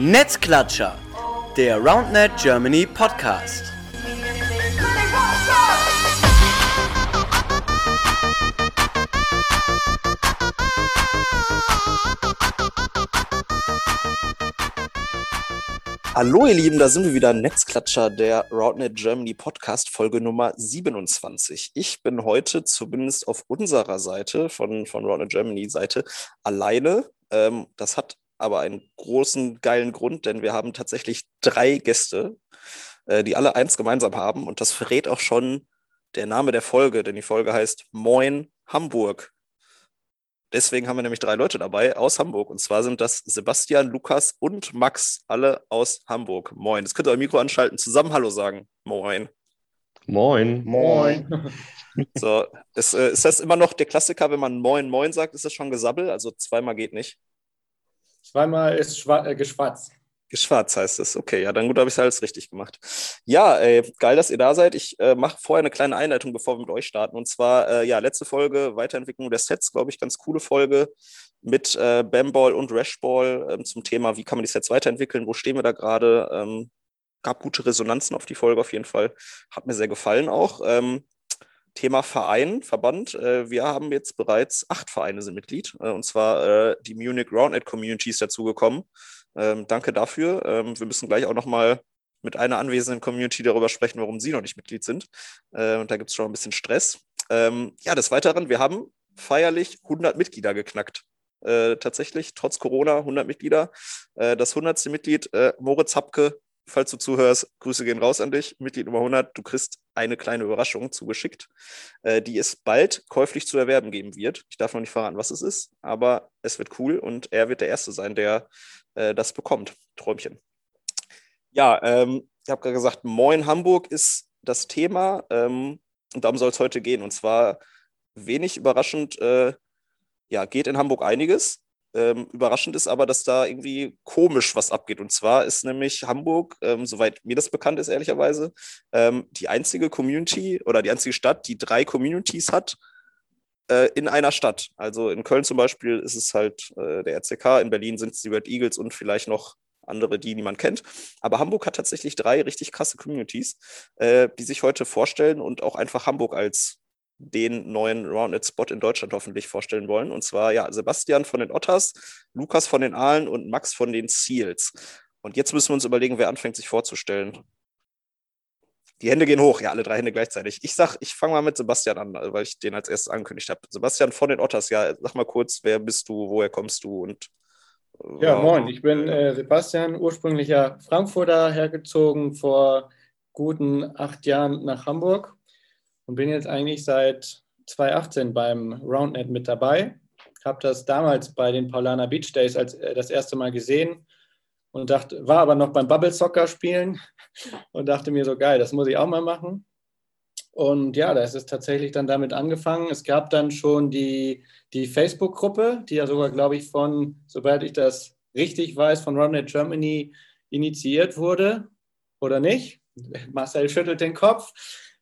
Netzklatscher, der RoundNet Germany Podcast. Hallo ihr Lieben, da sind wir wieder, Netzklatscher, der RoundNet Germany Podcast, Folge Nummer 27. Ich bin heute zumindest auf unserer Seite, von, von RoundNet Germany Seite, alleine. Ähm, das hat aber einen großen, geilen Grund, denn wir haben tatsächlich drei Gäste, äh, die alle eins gemeinsam haben. Und das verrät auch schon der Name der Folge, denn die Folge heißt Moin Hamburg. Deswegen haben wir nämlich drei Leute dabei aus Hamburg. Und zwar sind das Sebastian, Lukas und Max, alle aus Hamburg. Moin. Jetzt könnt ihr euer Mikro anschalten, zusammen Hallo sagen. Moin. Moin. Moin. So, ist, äh, ist das immer noch der Klassiker, wenn man Moin, Moin sagt, ist das schon Gesabbel? Also zweimal geht nicht. Zweimal ist schwa äh, geschwatzt. Geschwarz heißt es. Okay, ja, dann gut, habe ich es alles richtig gemacht. Ja, ey, geil, dass ihr da seid. Ich äh, mache vorher eine kleine Einleitung, bevor wir mit euch starten. Und zwar, äh, ja, letzte Folge, Weiterentwicklung der Sets, glaube ich, ganz coole Folge mit äh, Bamball und Rashball ähm, zum Thema, wie kann man die Sets weiterentwickeln, wo stehen wir da gerade. Ähm, gab gute Resonanzen auf die Folge auf jeden Fall. Hat mir sehr gefallen auch. Ähm, Thema Verein, Verband. Äh, wir haben jetzt bereits acht Vereine sind Mitglied, äh, und zwar äh, die Munich Roundnet Communities dazugekommen. Ähm, danke dafür. Ähm, wir müssen gleich auch nochmal mit einer anwesenden Community darüber sprechen, warum sie noch nicht Mitglied sind. Und da gibt es schon ein bisschen Stress. Ähm, ja, des Weiteren, wir haben feierlich 100 Mitglieder geknackt. Tatsächlich, trotz Corona, 100 Mitglieder. Das 100. Mitglied, Moritz Hapke, falls du zuhörst, Grüße gehen raus an dich. Mitglied Nummer 100, du kriegst eine kleine Überraschung zugeschickt, äh, die es bald käuflich zu erwerben geben wird. Ich darf noch nicht verraten, was es ist, aber es wird cool und er wird der Erste sein, der äh, das bekommt. Träumchen. Ja, ähm, ich habe gerade gesagt, Moin Hamburg ist das Thema ähm, und darum soll es heute gehen. Und zwar wenig überraschend, äh, ja, geht in Hamburg einiges. Ähm, überraschend ist aber, dass da irgendwie komisch was abgeht. Und zwar ist nämlich Hamburg, ähm, soweit mir das bekannt ist, ehrlicherweise, ähm, die einzige Community oder die einzige Stadt, die drei Communities hat äh, in einer Stadt. Also in Köln zum Beispiel ist es halt äh, der RCK, in Berlin sind es die Red Eagles und vielleicht noch andere, die niemand kennt. Aber Hamburg hat tatsächlich drei richtig krasse Communities, äh, die sich heute vorstellen und auch einfach Hamburg als den neuen Rounded-Spot in Deutschland hoffentlich vorstellen wollen. Und zwar ja Sebastian von den Otters, Lukas von den Aalen und Max von den Seals. Und jetzt müssen wir uns überlegen, wer anfängt, sich vorzustellen. Die Hände gehen hoch, ja, alle drei Hände gleichzeitig. Ich sag, ich fange mal mit Sebastian an, weil ich den als erstes angekündigt habe. Sebastian von den Otters, ja, sag mal kurz, wer bist du, woher kommst du und äh, ja, moin, ich bin äh, Sebastian, ursprünglicher Frankfurter, hergezogen vor guten acht Jahren nach Hamburg und bin jetzt eigentlich seit 2018 beim Roundnet mit dabei. Habe das damals bei den Paulana Beach Days als äh, das erste Mal gesehen und dachte, war aber noch beim Bubble Soccer spielen und dachte mir so geil, das muss ich auch mal machen. Und ja, da ist es tatsächlich dann damit angefangen. Es gab dann schon die, die Facebook-Gruppe, die ja sogar, glaube ich, von, sobald ich das richtig weiß, von Roundnet Germany initiiert wurde. Oder nicht? Marcel schüttelt den Kopf.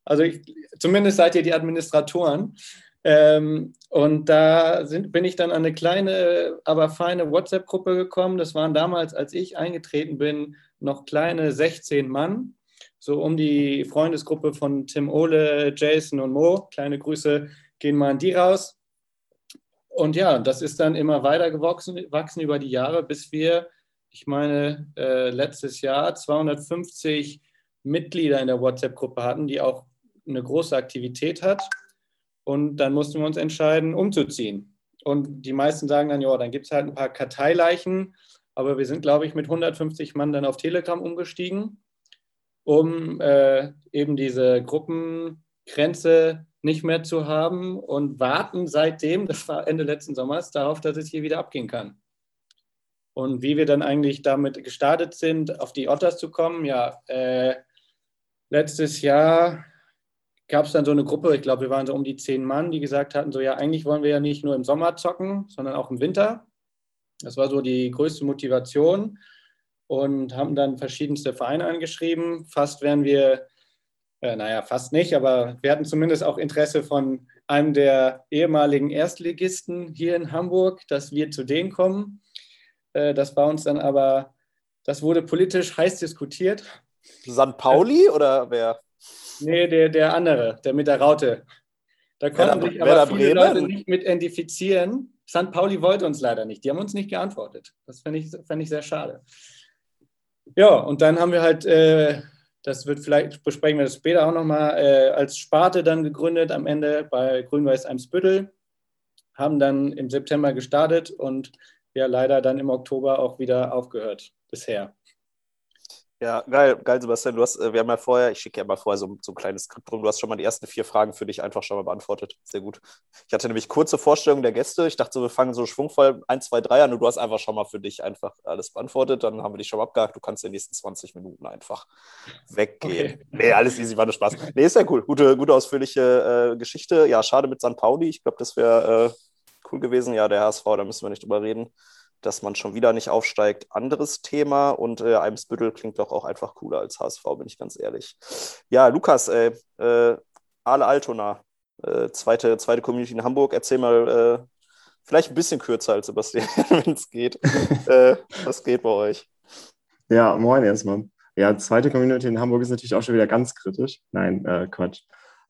Also ich, zumindest seid ihr die Administratoren. Ähm, und da sind, bin ich dann an eine kleine, aber feine WhatsApp-Gruppe gekommen. Das waren damals, als ich eingetreten bin, noch kleine 16 Mann. So um die Freundesgruppe von Tim Ole, Jason und Mo. Kleine Grüße gehen mal an die raus. Und ja, das ist dann immer weiter gewachsen wachsen über die Jahre, bis wir, ich meine, äh, letztes Jahr 250 Mitglieder in der WhatsApp-Gruppe hatten, die auch eine große Aktivität hat. Und dann mussten wir uns entscheiden, umzuziehen. Und die meisten sagen dann, ja, dann gibt es halt ein paar Karteileichen. Aber wir sind, glaube ich, mit 150 Mann dann auf Telegram umgestiegen, um äh, eben diese Gruppengrenze nicht mehr zu haben und warten seitdem, das war Ende letzten Sommers, darauf, dass es hier wieder abgehen kann. Und wie wir dann eigentlich damit gestartet sind, auf die Otters zu kommen, ja, äh, letztes Jahr gab es dann so eine Gruppe, ich glaube, wir waren so um die zehn Mann, die gesagt hatten, so ja, eigentlich wollen wir ja nicht nur im Sommer zocken, sondern auch im Winter. Das war so die größte Motivation und haben dann verschiedenste Vereine angeschrieben. Fast wären wir, äh, naja, fast nicht, aber wir hatten zumindest auch Interesse von einem der ehemaligen Erstligisten hier in Hamburg, dass wir zu denen kommen. Äh, das war uns dann aber das wurde politisch heiß diskutiert. San Pauli oder wer? Nee, der, der andere, der mit der Raute. Da konnten sich aber viele Bremen? Leute nicht mit identifizieren. St. Pauli wollte uns leider nicht. Die haben uns nicht geantwortet. Das fände ich, fänd ich sehr schade. Ja, und dann haben wir halt, äh, das wird vielleicht, besprechen wir das später auch nochmal, äh, als Sparte dann gegründet am Ende bei Grün-Weiß Eimsbüttel. Haben dann im September gestartet und ja, leider dann im Oktober auch wieder aufgehört bisher. Ja, geil, geil, Sebastian. Du hast, äh, wir haben ja vorher, ich schicke ja mal vorher so, so, ein kleines Skript rum. Du hast schon mal die ersten vier Fragen für dich einfach schon mal beantwortet. Sehr gut. Ich hatte nämlich kurze Vorstellungen der Gäste. Ich dachte so, wir fangen so schwungvoll 1, 2, 3 an und du hast einfach schon mal für dich einfach alles beantwortet. Dann haben wir dich schon mal abgehakt. Du kannst in den nächsten 20 Minuten einfach weggehen. Okay. Nee, alles easy, war nur Spaß. Nee, ist ja cool. Gute, gute ausführliche äh, Geschichte. Ja, schade mit St. Pauli. Ich glaube, das wäre äh, cool gewesen. Ja, der HSV, da müssen wir nicht drüber reden dass man schon wieder nicht aufsteigt, anderes Thema. Und äh, Eimsbüttel klingt doch auch einfach cooler als HSV, bin ich ganz ehrlich. Ja, Lukas, äh, äh, Ale Altona, äh, zweite, zweite Community in Hamburg. Erzähl mal, äh, vielleicht ein bisschen kürzer als Sebastian, wenn es geht. Äh, was geht bei euch? Ja, moin erstmal. Ja, zweite Community in Hamburg ist natürlich auch schon wieder ganz kritisch. Nein, äh, Quatsch.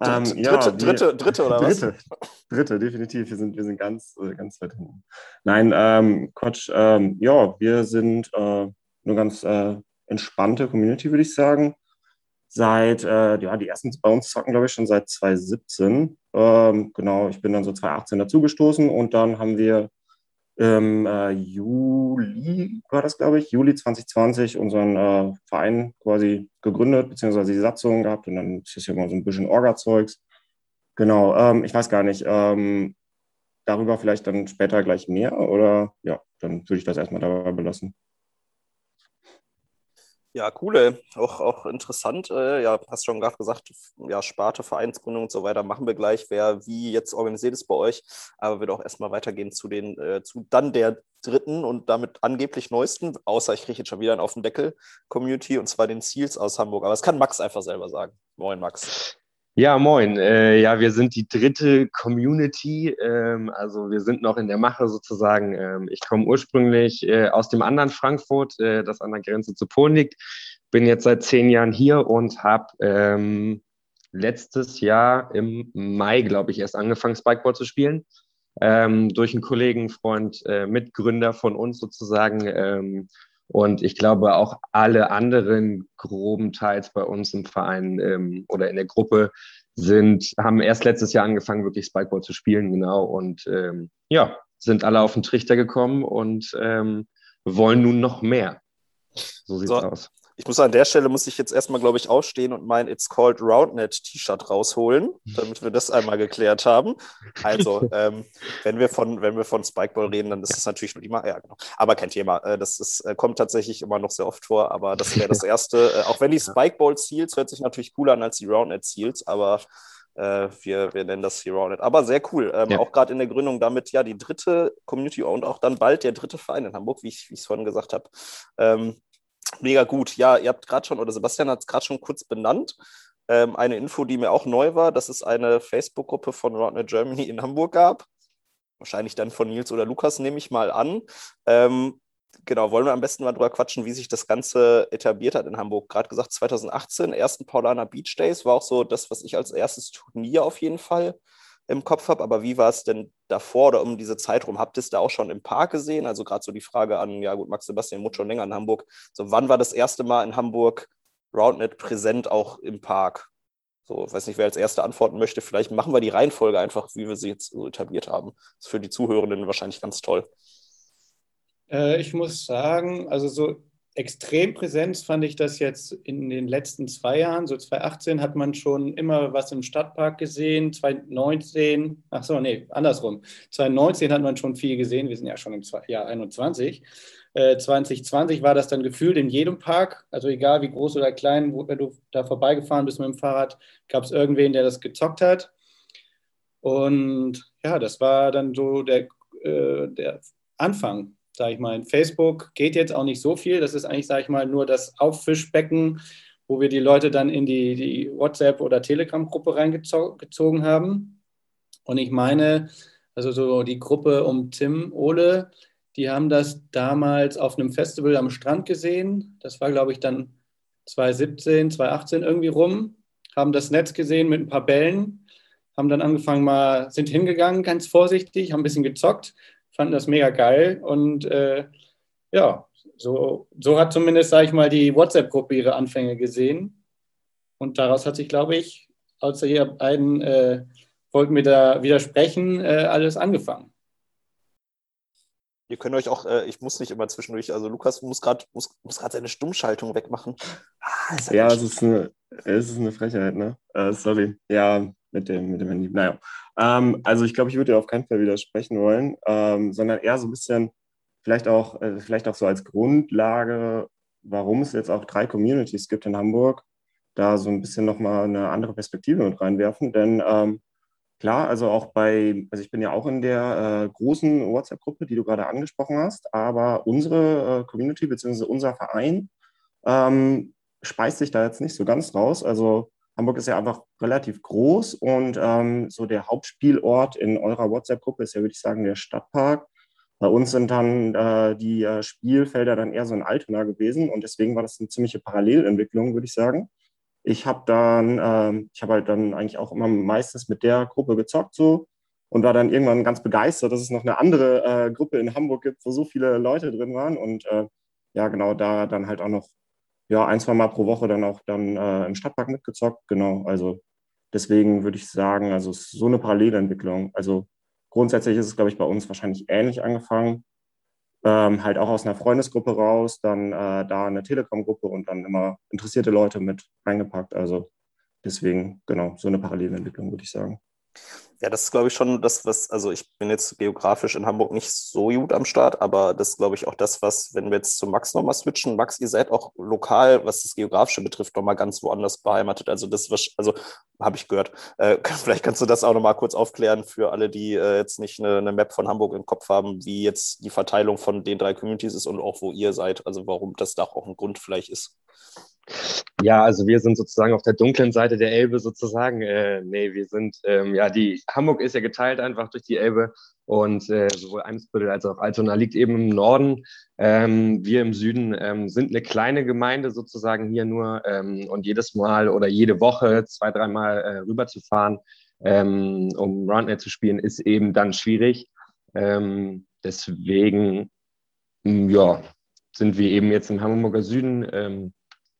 Ähm, dritte, ja, dritte, dritte, oder dritte, was? Dritte, definitiv. Wir sind, wir sind ganz, äh, ganz weit hinten. Nein, ähm, Quatsch. Ähm, ja, wir sind äh, eine ganz äh, entspannte Community, würde ich sagen. Seit, äh, ja, die ersten bei uns zocken, glaube ich, schon seit 2017. Ähm, genau, ich bin dann so 2018 dazugestoßen und dann haben wir im äh, Juli, war das glaube ich, Juli 2020 unseren äh, Verein quasi gegründet, beziehungsweise die Satzung gehabt und dann ist es ja immer so ein bisschen Orga-Zeugs. Genau, ähm, ich weiß gar nicht, ähm, darüber vielleicht dann später gleich mehr oder ja, dann würde ich das erstmal dabei belassen. Ja, coole, auch, auch interessant. Äh, ja, hast schon gerade gesagt, ja, Sparte, Vereinsgründung und so weiter machen wir gleich, wer wie jetzt organisiert ist bei euch. Aber wird auch erstmal weitergehen zu den, äh, zu dann der dritten und damit angeblich neuesten, außer ich kriege jetzt schon wieder einen auf den Deckel, Community und zwar den Seals aus Hamburg. Aber das kann Max einfach selber sagen. Moin, Max. Ja, moin. Äh, ja, wir sind die dritte Community. Ähm, also wir sind noch in der Mache sozusagen. Ähm, ich komme ursprünglich äh, aus dem anderen Frankfurt, äh, das an der Grenze zu Polen liegt. Bin jetzt seit zehn Jahren hier und habe ähm, letztes Jahr im Mai, glaube ich, erst angefangen, Spikeball zu spielen. Ähm, durch einen Kollegen, Freund, äh, Mitgründer von uns sozusagen. Und ich glaube, auch alle anderen groben Teils bei uns im Verein ähm, oder in der Gruppe sind, haben erst letztes Jahr angefangen, wirklich Spikeball zu spielen, genau. Und ähm, ja, sind alle auf den Trichter gekommen und ähm, wollen nun noch mehr. So sieht es so, aus. Ich muss an der Stelle, muss ich jetzt erstmal, glaube ich, aufstehen und mein It's Called Roundnet T-Shirt rausholen, damit wir das einmal geklärt haben. Also, ähm, wenn, wir von, wenn wir von Spikeball reden, dann ist es natürlich nur die Mal. Ja, genau. Aber kein Thema. Äh, das ist, äh, kommt tatsächlich immer noch sehr oft vor, aber das wäre das erste. Äh, auch wenn die Spikeball-Seals hört sich natürlich cooler an als die Roundnet-Seals, aber äh, wir, wir nennen das hier Roundnet. Aber sehr cool. Ähm, ja. Auch gerade in der Gründung damit ja die dritte Community und auch dann bald der dritte Verein in Hamburg, wie ich es vorhin gesagt habe. Ähm, Mega gut. Ja, ihr habt gerade schon, oder Sebastian hat es gerade schon kurz benannt. Ähm, eine Info, die mir auch neu war, dass es eine Facebook-Gruppe von Rodnet Germany in Hamburg gab. Wahrscheinlich dann von Nils oder Lukas, nehme ich mal an. Ähm, genau, wollen wir am besten mal drüber quatschen, wie sich das Ganze etabliert hat in Hamburg. Gerade gesagt, 2018, ersten Paulaner Beach Days, war auch so das, was ich als erstes Turnier auf jeden Fall im Kopf habe. Aber wie war es denn davor oder um diese Zeit rum? Habt ihr es da auch schon im Park gesehen? Also gerade so die Frage an, ja gut, Max Sebastian Mut schon länger in Hamburg. So, wann war das erste Mal in Hamburg Roundnet präsent auch im Park? So, weiß nicht, wer als Erster antworten möchte. Vielleicht machen wir die Reihenfolge einfach, wie wir sie jetzt so etabliert haben. Das ist für die Zuhörenden wahrscheinlich ganz toll. Äh, ich muss sagen, also so extrem Präsenz fand ich das jetzt in den letzten zwei Jahren. So 2018 hat man schon immer was im Stadtpark gesehen. 2019, ach so, nee, andersrum. 2019 hat man schon viel gesehen. Wir sind ja schon im Jahr 21. Äh, 2020 war das dann gefühlt in jedem Park. Also egal wie groß oder klein, wo, wenn du da vorbeigefahren bist mit dem Fahrrad, gab es irgendwen, der das gezockt hat. Und ja, das war dann so der, äh, der Anfang sage ich mal, in Facebook geht jetzt auch nicht so viel. Das ist eigentlich, sage ich mal, nur das Auffischbecken, wo wir die Leute dann in die, die WhatsApp- oder Telegram-Gruppe reingezogen haben. Und ich meine, also so die Gruppe um Tim Ole, Die haben das damals auf einem Festival am Strand gesehen. Das war, glaube ich, dann 2017, 2018 irgendwie rum. Haben das Netz gesehen mit ein paar Bällen. Haben dann angefangen mal, sind hingegangen, ganz vorsichtig, haben ein bisschen gezockt, fanden das mega geil. Und äh, ja, so, so hat zumindest, sage ich mal, die WhatsApp-Gruppe ihre Anfänge gesehen. Und daraus hat sich, glaube ich, außer ihr beiden äh, wollten mir da widersprechen, äh, alles angefangen. Ihr könnt euch auch, äh, ich muss nicht immer zwischendurch, also Lukas muss gerade muss, muss seine Stummschaltung wegmachen. Ah, ja, es ist, eine, es ist eine Frechheit, ne? Uh, sorry. Ja, mit dem, mit dem Handy. Naja. Ähm, also ich glaube, ich würde dir auf keinen Fall widersprechen wollen, ähm, sondern eher so ein bisschen, vielleicht auch, äh, vielleicht auch so als Grundlage, warum es jetzt auch drei Communities gibt in Hamburg, da so ein bisschen nochmal eine andere Perspektive mit reinwerfen. Denn ähm, Klar, also auch bei, also ich bin ja auch in der äh, großen WhatsApp-Gruppe, die du gerade angesprochen hast, aber unsere äh, Community bzw. unser Verein ähm, speist sich da jetzt nicht so ganz raus. Also Hamburg ist ja einfach relativ groß und ähm, so der Hauptspielort in eurer WhatsApp-Gruppe ist ja, würde ich sagen, der Stadtpark. Bei uns sind dann äh, die äh, Spielfelder dann eher so in Altona gewesen und deswegen war das eine ziemliche Parallelentwicklung, würde ich sagen ich habe dann, äh, ich habe halt dann eigentlich auch immer meistens mit der Gruppe gezockt so und war dann irgendwann ganz begeistert, dass es noch eine andere äh, Gruppe in Hamburg gibt, wo so viele Leute drin waren und äh, ja, genau, da dann halt auch noch ja, ein, zwei Mal pro Woche dann auch dann äh, im Stadtpark mitgezockt, genau, also deswegen würde ich sagen, also es ist so eine Parallelentwicklung, also grundsätzlich ist es, glaube ich, bei uns wahrscheinlich ähnlich angefangen, ähm, halt auch aus einer Freundesgruppe raus, dann äh, da eine Telegram-Gruppe und dann immer interessierte Leute mit reingepackt. Also deswegen, genau, so eine Parallelentwicklung, würde ich sagen. Ja, das ist, glaube ich, schon das, was, also ich bin jetzt geografisch in Hamburg nicht so gut am Start, aber das ist, glaube ich, auch das, was, wenn wir jetzt zu Max nochmal switchen, Max, ihr seid auch lokal, was das Geografische betrifft, nochmal ganz woanders beheimatet. Also das, was, also habe ich gehört. Äh, vielleicht kannst du das auch nochmal kurz aufklären für alle, die äh, jetzt nicht eine, eine, Map von Hamburg im Kopf haben, wie jetzt die Verteilung von den drei Communities ist und auch wo ihr seid, also warum das da auch ein Grund vielleicht ist. Ja, also wir sind sozusagen auf der dunklen Seite der Elbe sozusagen. Äh, nee, wir sind, ähm, ja, die Hamburg ist ja geteilt einfach durch die Elbe und äh, sowohl Eimsbüttel als auch Altona liegt eben im Norden. Ähm, wir im Süden ähm, sind eine kleine Gemeinde sozusagen hier nur ähm, und jedes Mal oder jede Woche zwei, dreimal äh, rüber zu fahren, ähm, um Roundnet zu spielen, ist eben dann schwierig. Ähm, deswegen, ja, sind wir eben jetzt im Hamburger Süden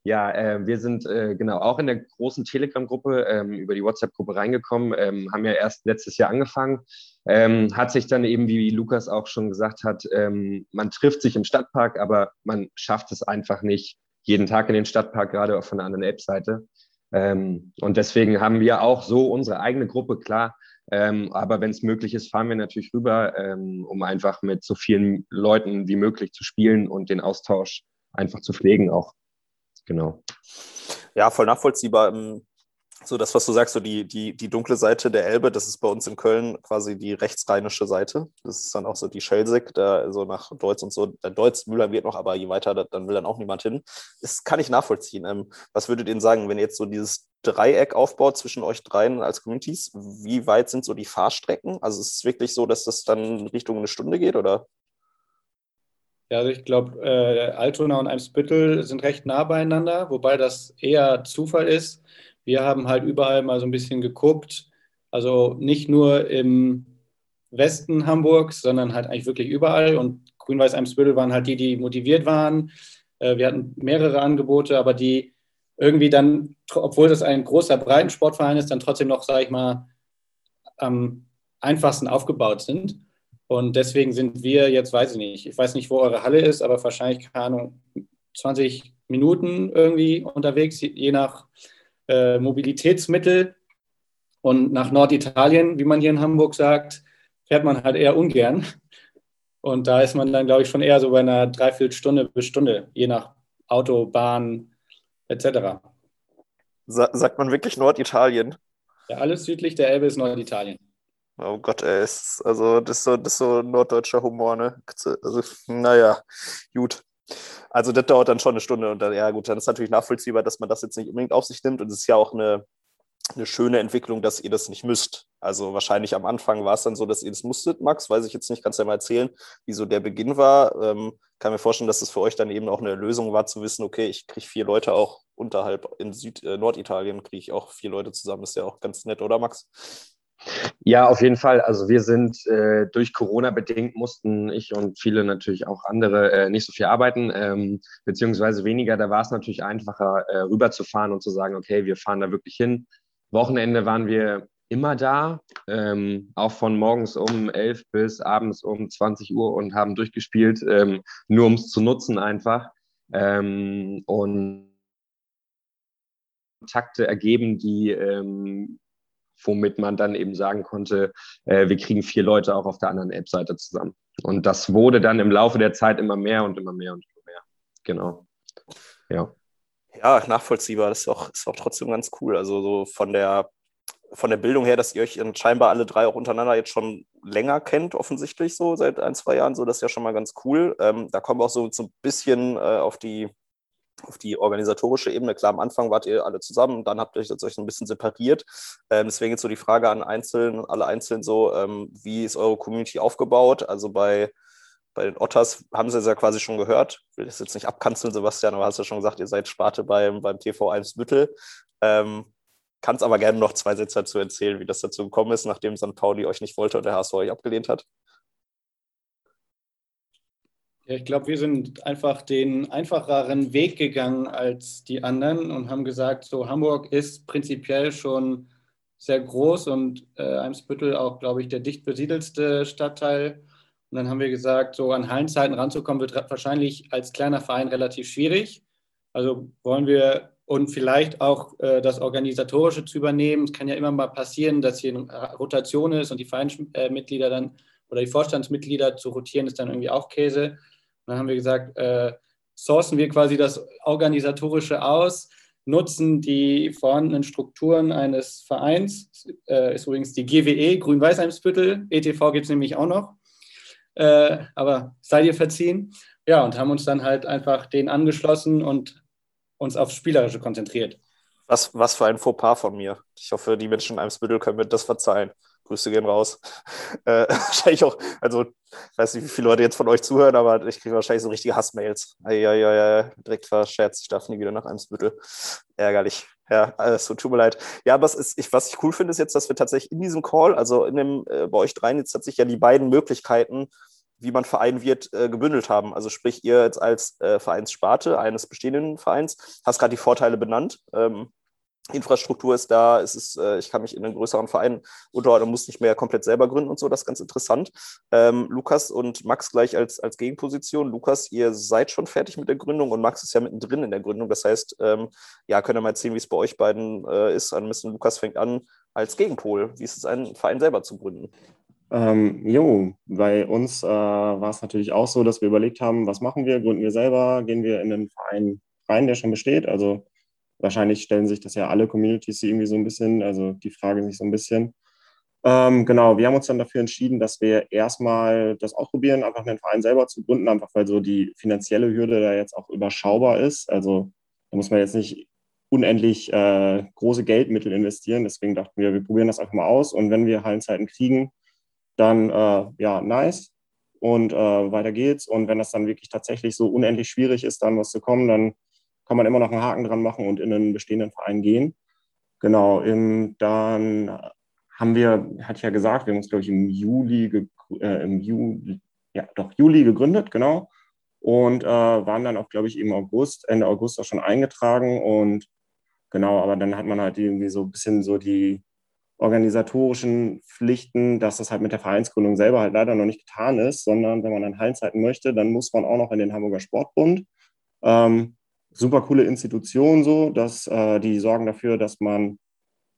ja, äh, wir sind äh, genau auch in der großen Telegram-Gruppe ähm, über die WhatsApp-Gruppe reingekommen, ähm, haben ja erst letztes Jahr angefangen, ähm, hat sich dann eben, wie Lukas auch schon gesagt hat, ähm, man trifft sich im Stadtpark, aber man schafft es einfach nicht jeden Tag in den Stadtpark, gerade auch von der anderen App-Seite. Ähm, und deswegen haben wir auch so unsere eigene Gruppe, klar. Ähm, aber wenn es möglich ist, fahren wir natürlich rüber, um einfach mit so vielen Leuten wie möglich zu spielen und den Austausch einfach zu pflegen auch genau. Ja, voll nachvollziehbar. Ähm, so das, was du sagst, so die, die, die dunkle Seite der Elbe, das ist bei uns in Köln quasi die rechtsrheinische Seite. Das ist dann auch so die Schelsig, da so nach Deutz und so. Der Deutz, Müller wird noch, aber je weiter, dann will dann auch niemand hin. Das kann ich nachvollziehen. Ähm, was würdet ihr sagen, wenn ihr jetzt so dieses Dreieck aufbaut zwischen euch dreien als Communities? Wie weit sind so die Fahrstrecken? Also ist es wirklich so, dass das dann Richtung eine Stunde geht oder? Ja, also ich glaube, äh, Altona und Eimsbüttel sind recht nah beieinander, wobei das eher Zufall ist. Wir haben halt überall mal so ein bisschen geguckt. Also nicht nur im Westen Hamburgs, sondern halt eigentlich wirklich überall. Und Grün-Weiß Eimsbüttel waren halt die, die motiviert waren. Äh, wir hatten mehrere Angebote, aber die irgendwie dann, obwohl das ein großer Breitensportverein ist, dann trotzdem noch, sage ich mal, am einfachsten aufgebaut sind. Und deswegen sind wir jetzt, weiß ich nicht, ich weiß nicht, wo eure Halle ist, aber wahrscheinlich, keine Ahnung, 20 Minuten irgendwie unterwegs, je nach äh, Mobilitätsmittel. Und nach Norditalien, wie man hier in Hamburg sagt, fährt man halt eher ungern. Und da ist man dann, glaube ich, schon eher so bei einer Dreiviertelstunde bis Stunde, je nach Auto, Bahn etc. Sa sagt man wirklich Norditalien? Ja, alles südlich der Elbe ist Norditalien. Oh Gott, ey, ist, also das ist, so, das ist so norddeutscher Humor, ne? Also, naja, gut. Also das dauert dann schon eine Stunde und dann, ja gut, dann ist natürlich nachvollziehbar, dass man das jetzt nicht unbedingt auf sich nimmt und es ist ja auch eine, eine schöne Entwicklung, dass ihr das nicht müsst. Also wahrscheinlich am Anfang war es dann so, dass ihr das musstet, Max, weiß ich jetzt nicht, kannst du ja mal erzählen, wieso der Beginn war. Ähm, kann mir vorstellen, dass es das für euch dann eben auch eine Lösung war, zu wissen, okay, ich kriege vier Leute auch unterhalb in Süd äh, Norditalien, kriege ich auch vier Leute zusammen. ist ja auch ganz nett, oder Max? Ja, auf jeden Fall. Also wir sind äh, durch Corona bedingt mussten ich und viele natürlich auch andere äh, nicht so viel arbeiten, ähm, beziehungsweise weniger. Da war es natürlich einfacher, äh, rüberzufahren und zu sagen, okay, wir fahren da wirklich hin. Wochenende waren wir immer da, ähm, auch von morgens um 11 bis abends um 20 Uhr und haben durchgespielt, ähm, nur um es zu nutzen einfach. Ähm, und Kontakte ergeben, die ähm, womit man dann eben sagen konnte, äh, wir kriegen vier Leute auch auf der anderen App-Seite zusammen. Und das wurde dann im Laufe der Zeit immer mehr und immer mehr und immer mehr. Genau. Ja. Ja, nachvollziehbar. Das ist auch, ist auch trotzdem ganz cool. Also so von der, von der Bildung her, dass ihr euch scheinbar alle drei auch untereinander jetzt schon länger kennt, offensichtlich so seit ein, zwei Jahren. So, das ist ja schon mal ganz cool. Ähm, da kommen wir auch so, so ein bisschen äh, auf die auf die organisatorische Ebene. Klar, am Anfang wart ihr alle zusammen, dann habt ihr euch ein bisschen separiert. Ähm, deswegen jetzt so die Frage an Einzelnen, alle Einzelnen so, ähm, wie ist eure Community aufgebaut? Also bei, bei den Otters haben sie es ja quasi schon gehört. Ich will das jetzt nicht abkanzeln, Sebastian, aber hast ja schon gesagt, ihr seid Sparte beim, beim TV1 Büttel. Ähm, kannst aber gerne noch zwei Sätze dazu erzählen, wie das dazu gekommen ist, nachdem St. Pauli euch nicht wollte und der HSV euch abgelehnt hat. Ja, ich glaube, wir sind einfach den einfacheren Weg gegangen als die anderen und haben gesagt, so Hamburg ist prinzipiell schon sehr groß und äh, Eimsbüttel auch, glaube ich, der dicht besiedelste Stadtteil. Und dann haben wir gesagt, so an Hallenzeiten ranzukommen, wird wahrscheinlich als kleiner Verein relativ schwierig. Also wollen wir und vielleicht auch äh, das Organisatorische zu übernehmen. Es kann ja immer mal passieren, dass hier eine Rotation ist und die Vereinsmitglieder dann oder die Vorstandsmitglieder zu rotieren, ist dann irgendwie auch Käse dann haben wir gesagt, äh, sourcen wir quasi das Organisatorische aus, nutzen die vorhandenen Strukturen eines Vereins, äh, ist übrigens die GWE, Grün-Weiß-Eimsbüttel, ETV gibt es nämlich auch noch, äh, aber sei dir verziehen. Ja, und haben uns dann halt einfach den angeschlossen und uns aufs Spielerische konzentriert. Was, was für ein Fauxpas von mir. Ich hoffe, die Menschen in Eimsbüttel können mir das verzeihen. Grüße gehen raus. Äh, wahrscheinlich auch, also ich weiß nicht, wie viele Leute jetzt von euch zuhören, aber ich kriege wahrscheinlich so richtige Hassmails. Ja, direkt verscherzt, ich darf nie wieder nach Eimsbüttel. Ärgerlich. Ja, also tut mir leid. Ja, aber ist, ich, was ich cool finde, ist jetzt, dass wir tatsächlich in diesem Call, also in dem, äh, bei euch dreien, jetzt tatsächlich ja die beiden Möglichkeiten, wie man Verein wird, äh, gebündelt haben. Also sprich, ihr jetzt als äh, Vereinssparte eines bestehenden Vereins hast gerade die Vorteile benannt. Ähm, Infrastruktur ist da, es ist, äh, ich kann mich in einen größeren Verein unterordnen, muss nicht mehr komplett selber gründen und so, das ist ganz interessant. Ähm, Lukas und Max gleich als, als Gegenposition. Lukas, ihr seid schon fertig mit der Gründung und Max ist ja mittendrin in der Gründung. Das heißt, ähm, ja, könnt ihr mal erzählen, wie es bei euch beiden äh, ist. Ein Lukas fängt an als Gegenpol. Wie ist es, einen Verein selber zu gründen? Ähm, jo, bei uns äh, war es natürlich auch so, dass wir überlegt haben, was machen wir? Gründen wir selber? Gehen wir in einen Verein rein, der schon besteht? Also wahrscheinlich stellen sich das ja alle Communities irgendwie so ein bisschen, also die Frage sich so ein bisschen. Ähm, genau, wir haben uns dann dafür entschieden, dass wir erstmal das ausprobieren, einfach einen Verein selber zu gründen, einfach weil so die finanzielle Hürde da jetzt auch überschaubar ist. Also da muss man jetzt nicht unendlich äh, große Geldmittel investieren. Deswegen dachten wir, wir probieren das einfach mal aus und wenn wir Hallenzeiten kriegen, dann äh, ja, nice. Und äh, weiter geht's. Und wenn das dann wirklich tatsächlich so unendlich schwierig ist, dann was zu kommen, dann kann man immer noch einen Haken dran machen und in einen bestehenden Verein gehen. Genau, im, dann haben wir, hatte ich ja gesagt, wir haben uns, glaube ich, im Juli, äh, im Juli, ja, doch, Juli gegründet, genau. Und äh, waren dann auch, glaube ich, im August, Ende August auch schon eingetragen. Und genau, aber dann hat man halt irgendwie so ein bisschen so die organisatorischen Pflichten, dass das halt mit der Vereinsgründung selber halt leider noch nicht getan ist, sondern wenn man an Hallenzeiten möchte, dann muss man auch noch in den Hamburger Sportbund. Ähm, super coole Institution so, dass äh, die sorgen dafür, dass man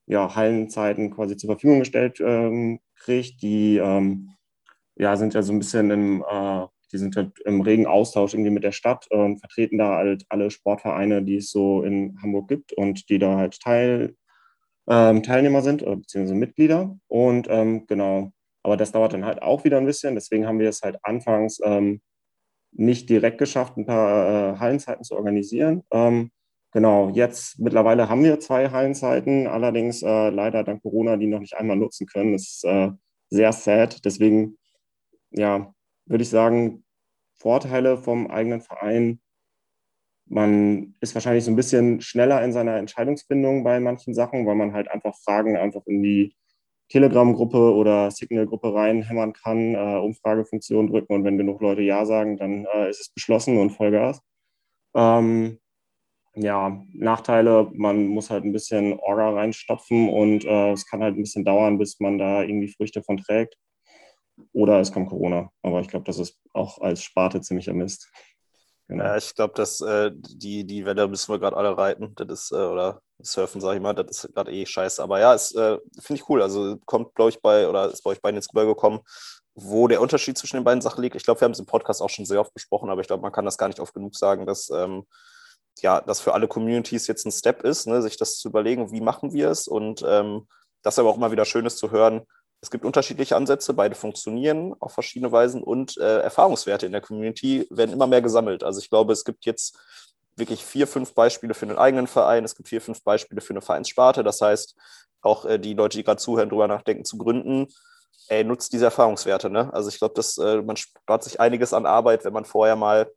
ja, Hallenzeiten quasi zur Verfügung gestellt ähm, kriegt. Die ähm, ja, sind ja so ein bisschen im, äh, die sind halt im regen Austausch irgendwie mit der Stadt und vertreten da halt alle Sportvereine, die es so in Hamburg gibt und die da halt Teil, ähm, Teilnehmer sind, äh, beziehungsweise Mitglieder. Und ähm, genau, aber das dauert dann halt auch wieder ein bisschen. Deswegen haben wir es halt anfangs ähm, nicht direkt geschafft, ein paar äh, Hallenzeiten zu organisieren. Ähm, genau, jetzt mittlerweile haben wir zwei Hallenzeiten, allerdings äh, leider dank Corona die noch nicht einmal nutzen können. Das ist äh, sehr sad. Deswegen, ja, würde ich sagen, Vorteile vom eigenen Verein. Man ist wahrscheinlich so ein bisschen schneller in seiner Entscheidungsfindung bei manchen Sachen, weil man halt einfach Fragen einfach in die Telegram-Gruppe oder Signal-Gruppe reinhämmern kann, äh, Umfragefunktion drücken und wenn genug Leute Ja sagen, dann äh, ist es beschlossen und Vollgas. Ähm, ja, Nachteile, man muss halt ein bisschen Orga reinstopfen und äh, es kann halt ein bisschen dauern, bis man da irgendwie Früchte von trägt. Oder es kommt Corona. Aber ich glaube, das ist auch als Sparte ziemlicher Mist. Genau. Ja, ich glaube, dass äh, die, die Welle müssen wir gerade alle reiten. Das ist, äh, oder surfen, sage ich mal, das ist gerade eh scheiße. Aber ja, es äh, finde ich cool. Also kommt, glaube ich, bei, oder ist bei euch beiden ins Gebirge gekommen, wo der Unterschied zwischen den beiden Sachen liegt. Ich glaube, wir haben es im Podcast auch schon sehr oft besprochen, aber ich glaube, man kann das gar nicht oft genug sagen, dass ähm, ja, das für alle Communities jetzt ein Step ist, ne, sich das zu überlegen, wie machen wir es und ähm, das aber auch immer wieder schön ist zu hören, es gibt unterschiedliche Ansätze, beide funktionieren auf verschiedene Weisen und äh, Erfahrungswerte in der Community werden immer mehr gesammelt. Also ich glaube, es gibt jetzt wirklich vier, fünf Beispiele für einen eigenen Verein, es gibt vier, fünf Beispiele für eine Vereinssparte. Das heißt, auch äh, die Leute, die gerade zuhören, darüber nachdenken zu gründen, ey, nutzt diese Erfahrungswerte. Ne? Also ich glaube, äh, man spart sich einiges an Arbeit, wenn man vorher mal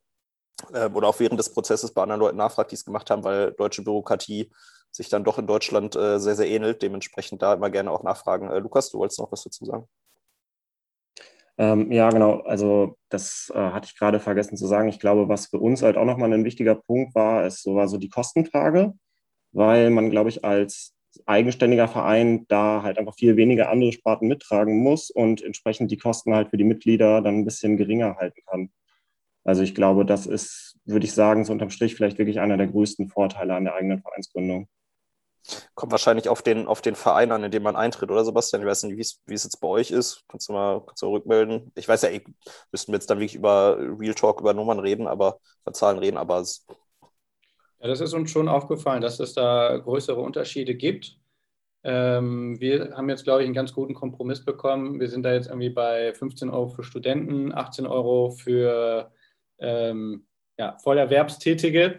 äh, oder auch während des Prozesses bei anderen Leuten nachfragt, die es gemacht haben, weil deutsche Bürokratie sich dann doch in Deutschland äh, sehr, sehr ähnelt. Dementsprechend da immer gerne auch nachfragen. Äh, Lukas, du wolltest noch was dazu sagen? Ähm, ja, genau. Also das äh, hatte ich gerade vergessen zu sagen. Ich glaube, was für uns halt auch nochmal ein wichtiger Punkt war, ist so war so die Kostenfrage, weil man, glaube ich, als eigenständiger Verein da halt einfach viel weniger andere Sparten mittragen muss und entsprechend die Kosten halt für die Mitglieder dann ein bisschen geringer halten kann. Also ich glaube, das ist, würde ich sagen, so unterm Strich vielleicht wirklich einer der größten Vorteile an der eigenen Vereinsgründung. Kommt wahrscheinlich auf den, auf den Verein an, in dem man eintritt, oder Sebastian? Ich weiß nicht, wie es jetzt bei euch ist. Kannst du mal, kannst du rückmelden? Ich weiß ja, ich, müssten wir jetzt dann wirklich über Real Talk, über Nummern reden, aber über Zahlen reden, aber es ja, das ist uns schon aufgefallen, dass es da größere Unterschiede gibt. Ähm, wir haben jetzt, glaube ich, einen ganz guten Kompromiss bekommen. Wir sind da jetzt irgendwie bei 15 Euro für Studenten, 18 Euro für ähm, ja, Vollerwerbstätige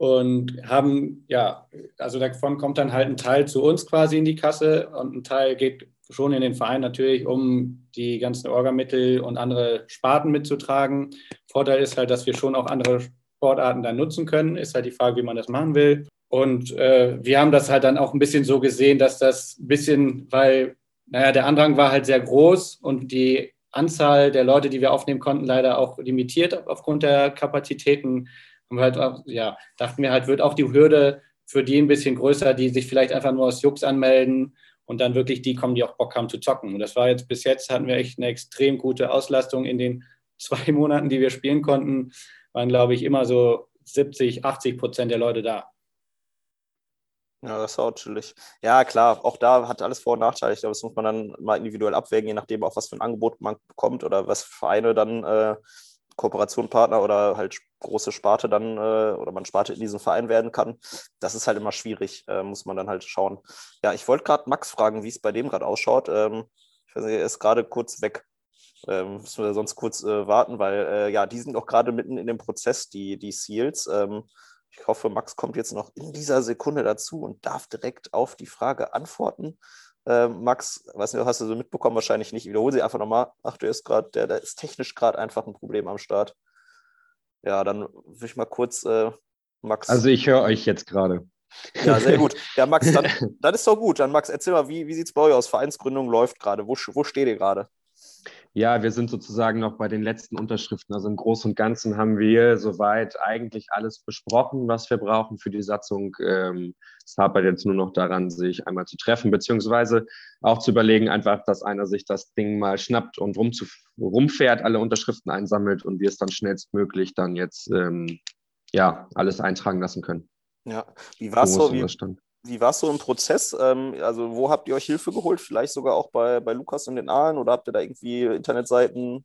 und haben, ja, also davon kommt dann halt ein Teil zu uns quasi in die Kasse und ein Teil geht schon in den Verein natürlich, um die ganzen Orgamittel und andere Sparten mitzutragen. Vorteil ist halt, dass wir schon auch andere Sportarten dann nutzen können. Ist halt die Frage, wie man das machen will. Und äh, wir haben das halt dann auch ein bisschen so gesehen, dass das ein bisschen, weil, naja, der Andrang war halt sehr groß und die Anzahl der Leute, die wir aufnehmen konnten, leider auch limitiert aufgrund der Kapazitäten wir halt ja, dachten wir halt, wird auch die Hürde für die ein bisschen größer, die sich vielleicht einfach nur aus Jux anmelden und dann wirklich die kommen, die auch Bock haben zu zocken. Und das war jetzt bis jetzt, hatten wir echt eine extrem gute Auslastung in den zwei Monaten, die wir spielen konnten, waren, glaube ich, immer so 70, 80 Prozent der Leute da. Ja, das war auch chillig. Ja, klar, auch da hat alles Vor- und Nachteile. Ich glaube, das muss man dann mal individuell abwägen, je nachdem, auch was für ein Angebot man bekommt oder was Vereine dann äh, Kooperationpartner oder halt große Sparte dann äh, oder man Sparte in diesem Verein werden kann. Das ist halt immer schwierig, äh, muss man dann halt schauen. Ja, ich wollte gerade Max fragen, wie es bei dem gerade ausschaut. Ähm, ich weiß nicht, er ist gerade kurz weg. Ähm, müssen wir sonst kurz äh, warten, weil äh, ja, die sind auch gerade mitten in dem Prozess, die, die Seals. Ähm, ich hoffe, Max kommt jetzt noch in dieser Sekunde dazu und darf direkt auf die Frage antworten. Äh, Max, weiß nicht, hast du so mitbekommen? Wahrscheinlich nicht. Wiederhole sie einfach nochmal. Ach, du ist gerade, der, der ist technisch gerade einfach ein Problem am Start. Ja, dann würde ich mal kurz äh, Max. Also ich höre euch jetzt gerade. Ja, sehr gut. Ja, Max, dann, dann ist doch gut. Dann Max, erzähl mal, wie, wie sieht es bei euch aus? Vereinsgründung läuft gerade. Wo, wo steht ihr gerade? Ja, wir sind sozusagen noch bei den letzten Unterschriften. Also im Großen und Ganzen haben wir soweit eigentlich alles besprochen, was wir brauchen für die Satzung. Ähm, es hapert jetzt nur noch daran, sich einmal zu treffen, beziehungsweise auch zu überlegen, einfach, dass einer sich das Ding mal schnappt und rumfährt, alle Unterschriften einsammelt und wir es dann schnellstmöglich dann jetzt ähm, ja, alles eintragen lassen können. Ja, wie war es so? Wie, wie war es so im Prozess? Ähm, also, wo habt ihr euch Hilfe geholt? Vielleicht sogar auch bei, bei Lukas und den Aalen oder habt ihr da irgendwie Internetseiten?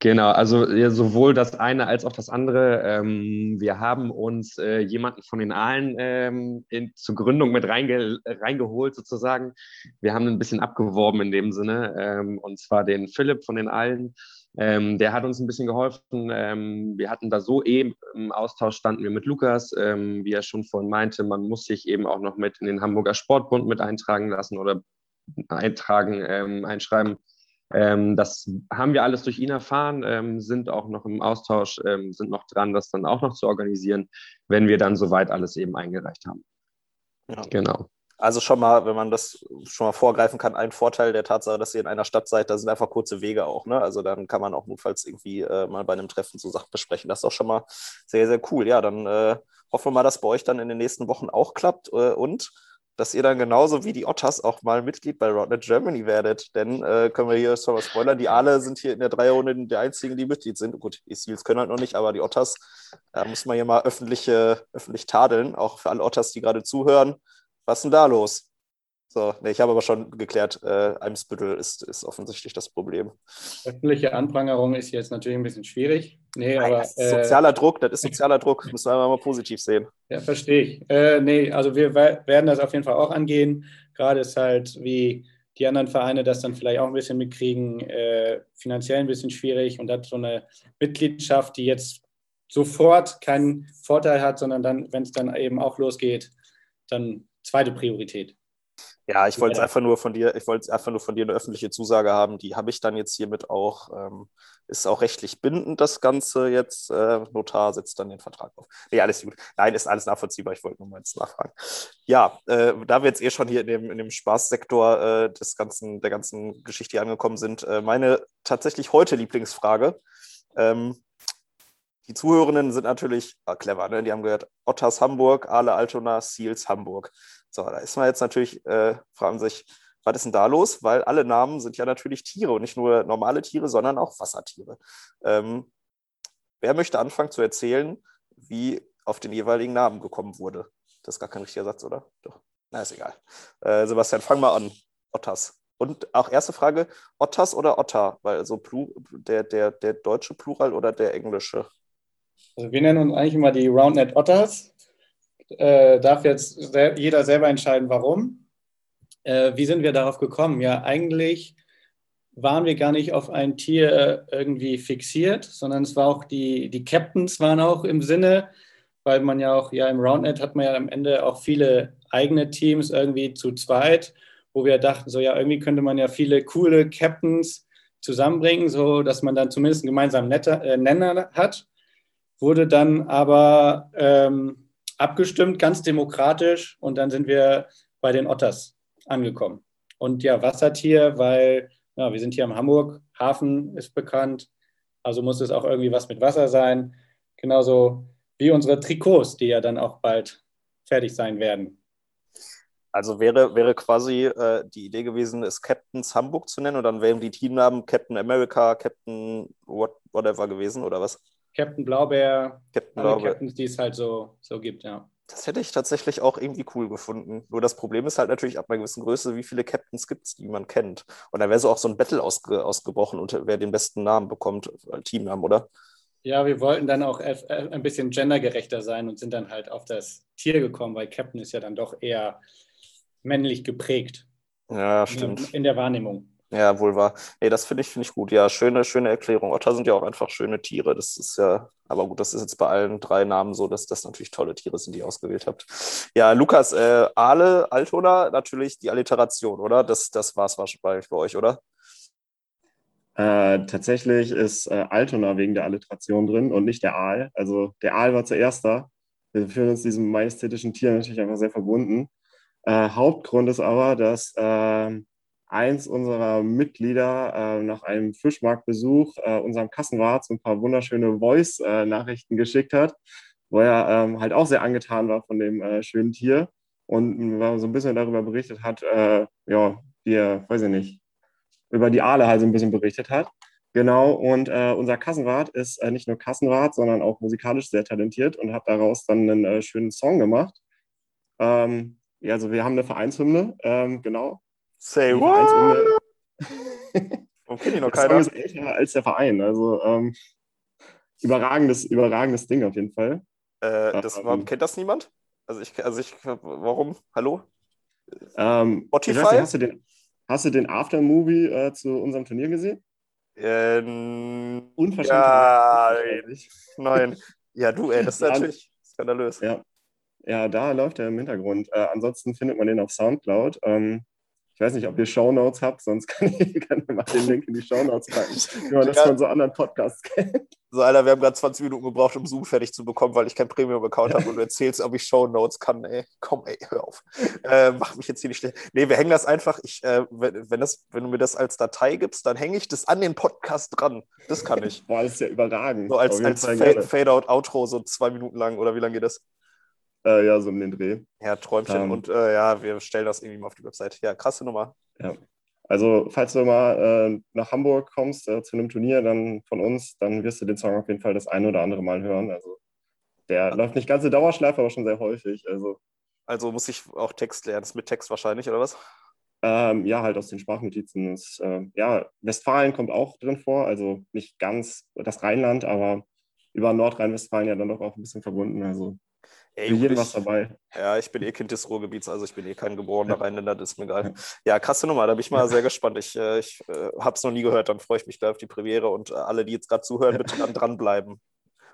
Genau, also ja, sowohl das eine als auch das andere. Ähm, wir haben uns äh, jemanden von den Aalen ähm, in, zur Gründung mit reinge reingeholt, sozusagen. Wir haben ein bisschen abgeworben in dem Sinne, ähm, und zwar den Philipp von den Aalen. Ähm, der hat uns ein bisschen geholfen. Ähm, wir hatten da so eben im Austausch standen wir mit Lukas, ähm, wie er schon vorhin meinte, man muss sich eben auch noch mit in den Hamburger Sportbund mit eintragen lassen oder eintragen, ähm, einschreiben. Ähm, das haben wir alles durch ihn erfahren, ähm, sind auch noch im Austausch, sind noch dran, das dann auch noch zu organisieren, wenn wir dann soweit alles eben eingereicht haben. Ja. Genau. Also schon mal, wenn man das schon mal vorgreifen kann, ein Vorteil der Tatsache, dass ihr in einer Stadt seid, da sind einfach kurze Wege auch. Ne? Also dann kann man auch notfalls irgendwie äh, mal bei einem Treffen so Sachen besprechen. Das ist doch schon mal sehr, sehr cool. Ja, dann äh, hoffen wir mal, dass bei euch dann in den nächsten Wochen auch klappt äh, und dass ihr dann genauso wie die Otters auch mal Mitglied bei Roundnet Germany werdet. Denn äh, können wir hier schon mal spoilern, die Aale sind hier in der Dreierrunde die einzigen, die Mitglied sind. Gut, die Seals können halt noch nicht, aber die Otters, da muss man hier mal öffentlich, öffentlich tadeln, auch für alle Otters, die gerade zuhören was ist denn da los? So, nee, ich habe aber schon geklärt, äh, Eimsbüttel ist, ist offensichtlich das Problem. Öffentliche Anprangerung ist jetzt natürlich ein bisschen schwierig. Nee, Nein, aber, das ist sozialer äh, Druck, das ist sozialer Druck, müssen wir mal positiv sehen. Ja, verstehe ich. Äh, nee, also wir werden das auf jeden Fall auch angehen. Gerade ist halt, wie die anderen Vereine das dann vielleicht auch ein bisschen mitkriegen, äh, finanziell ein bisschen schwierig und hat so eine Mitgliedschaft, die jetzt sofort keinen Vorteil hat, sondern dann, wenn es dann eben auch losgeht, dann zweite Priorität. Ja, ich wollte es einfach nur von dir, ich wollte einfach nur von dir eine öffentliche Zusage haben. Die habe ich dann jetzt hiermit auch, ähm, ist auch rechtlich bindend, das Ganze jetzt. Äh, Notar setzt dann den Vertrag auf. Nee, alles gut. Nein, ist alles nachvollziehbar. Ich wollte nur mal jetzt nachfragen. Ja, äh, da wir jetzt eh schon hier in dem, in dem Spaßsektor äh, des ganzen, der ganzen Geschichte angekommen sind, äh, meine tatsächlich heute Lieblingsfrage. Ähm, die Zuhörenden sind natürlich ah, clever, ne? die haben gehört, Ottas Hamburg, Ale Altona, Seals Hamburg. So, da ist man jetzt natürlich, äh, fragen sich, was ist denn da los? Weil alle Namen sind ja natürlich Tiere und nicht nur normale Tiere, sondern auch Wassertiere. Ähm, wer möchte anfangen zu erzählen, wie auf den jeweiligen Namen gekommen wurde? Das ist gar kein richtiger Satz, oder? Doch. Na, ist egal. Äh, Sebastian, fang mal an. Ottas. Und auch erste Frage, Ottas oder Otter? Weil so der, der, der deutsche Plural oder der englische? Also wir nennen uns eigentlich immer die Roundnet Otters. Äh, darf jetzt sel jeder selber entscheiden, warum. Äh, wie sind wir darauf gekommen? Ja, eigentlich waren wir gar nicht auf ein Tier irgendwie fixiert, sondern es war auch die, die Captains waren auch im Sinne, weil man ja auch, ja, im Roundnet hat man ja am Ende auch viele eigene Teams irgendwie zu zweit, wo wir dachten, so ja, irgendwie könnte man ja viele coole Captains zusammenbringen, so dass man dann zumindest einen gemeinsamen Netter, äh, Nenner hat wurde dann aber ähm, abgestimmt, ganz demokratisch. Und dann sind wir bei den Otters angekommen. Und ja, Wassertier, weil ja, wir sind hier am Hamburg, Hafen ist bekannt, also muss es auch irgendwie was mit Wasser sein. Genauso wie unsere Trikots, die ja dann auch bald fertig sein werden. Also wäre, wäre quasi äh, die Idee gewesen, es Captains Hamburg zu nennen und dann wären die Teamnamen Captain America, Captain what, whatever gewesen oder was? Captain Blaubeer, Captain alle Blaubeer. Captains, die es halt so, so gibt, ja. Das hätte ich tatsächlich auch irgendwie cool gefunden. Nur das Problem ist halt natürlich ab einer gewissen Größe, wie viele Captains gibt es, die man kennt. Und da wäre so auch so ein Battle ausge ausgebrochen, und wer den besten Namen bekommt, äh, Teamnamen, oder? Ja, wir wollten dann auch ein bisschen gendergerechter sein und sind dann halt auf das Tier gekommen, weil Captain ist ja dann doch eher männlich geprägt. Ja, stimmt. In, in der Wahrnehmung. Ja, wohl wahr. Nee, das finde ich, find ich gut. Ja, schöne, schöne Erklärung. Otter sind ja auch einfach schöne Tiere. Das ist ja, aber gut, das ist jetzt bei allen drei Namen so, dass das natürlich tolle Tiere sind, die ihr ausgewählt habt. Ja, Lukas, äh, Aale, Altona, natürlich die Alliteration, oder? Das, das war es wahrscheinlich bei euch, oder? Äh, tatsächlich ist äh, Altona wegen der Alliteration drin und nicht der Aal. Also der Aal war zuerst da. Wir fühlen uns diesem majestätischen Tier natürlich einfach sehr verbunden. Äh, Hauptgrund ist aber, dass ähm, eins unserer Mitglieder äh, nach einem Fischmarktbesuch äh, unserem Kassenwart so ein paar wunderschöne Voice-Nachrichten geschickt hat, wo er ähm, halt auch sehr angetan war von dem äh, schönen Tier und so ein bisschen darüber berichtet hat, äh, ja, wie er, weiß ich nicht, über die Aale halt so ein bisschen berichtet hat. Genau, und äh, unser Kassenwart ist äh, nicht nur Kassenwart, sondern auch musikalisch sehr talentiert und hat daraus dann einen schönen Song gemacht. Ähm, also wir haben eine Vereinshymne, ähm, genau, Say what? Warum kennt ihn noch keiner? ist älter als der Verein. Also ähm, überragendes, überragendes Ding auf jeden Fall. Äh, das, ähm, kennt das niemand? Also ich, also ich, warum? Hallo? Ähm, Spotify? Nicht, hast, du den, hast du den Aftermovie äh, zu unserem Turnier gesehen? Ähm, Unverschämt. ja, nein. Ja, du, ey, das ist natürlich skandalös. Ja. Ja, da läuft er im Hintergrund. Äh, ansonsten findet man den auf Soundcloud. Ähm, ich weiß nicht, ob ihr Shownotes habt, sonst kann ich, ich mal den Link in die Shownotes packen, wie man das von so anderen Podcasts kennt. So, Alter, wir haben gerade 20 Minuten gebraucht, um Zoom fertig zu bekommen, weil ich kein Premium-Account habe und du erzählst, ob ich Shownotes kann. Ey, komm, ey, hör auf. Äh, mach mich jetzt hier nicht schlecht. Nee, wir hängen das einfach, ich, äh, wenn, wenn, das, wenn du mir das als Datei gibst, dann hänge ich das an den Podcast dran. Das kann ich. Boah, das ist ja überragend. So als, als gerne. Fade-Out-Outro, so zwei Minuten lang oder wie lange geht das? Äh, ja, so um den Dreh. Ja, Träumchen. Ähm. und äh, ja, wir stellen das irgendwie mal auf die Website. Ja, krasse Nummer. Also, falls du mal äh, nach Hamburg kommst äh, zu einem Turnier dann von uns, dann wirst du den Song auf jeden Fall das ein oder andere Mal hören. Also, der läuft nicht ganz in Dauerschleife, aber schon sehr häufig. Also, Also muss ich auch Text lernen. Das ist mit Text wahrscheinlich, oder was? ähm, ja, halt aus den Sprachnotizen. Ist, äh, ja, Westfalen kommt auch drin vor, also nicht ganz das Rheinland, aber über Nordrhein-Westfalen ja dann doch auch ein bisschen verbunden. Also, Ey, für jeden was dabei. Ja, ich bin eh Kind des Ruhrgebiets, also ich bin eh kein geborener Ja. Rheinländer, das ist mir egal. Ja, krasse Nummer, da bin ich mal sehr gespannt. Ich, äh, ich äh, habe es noch nie gehört, dann freue ich mich gleich auf die Premiere und äh, alle, die jetzt gerade zuhören, bitte dann dranbleiben.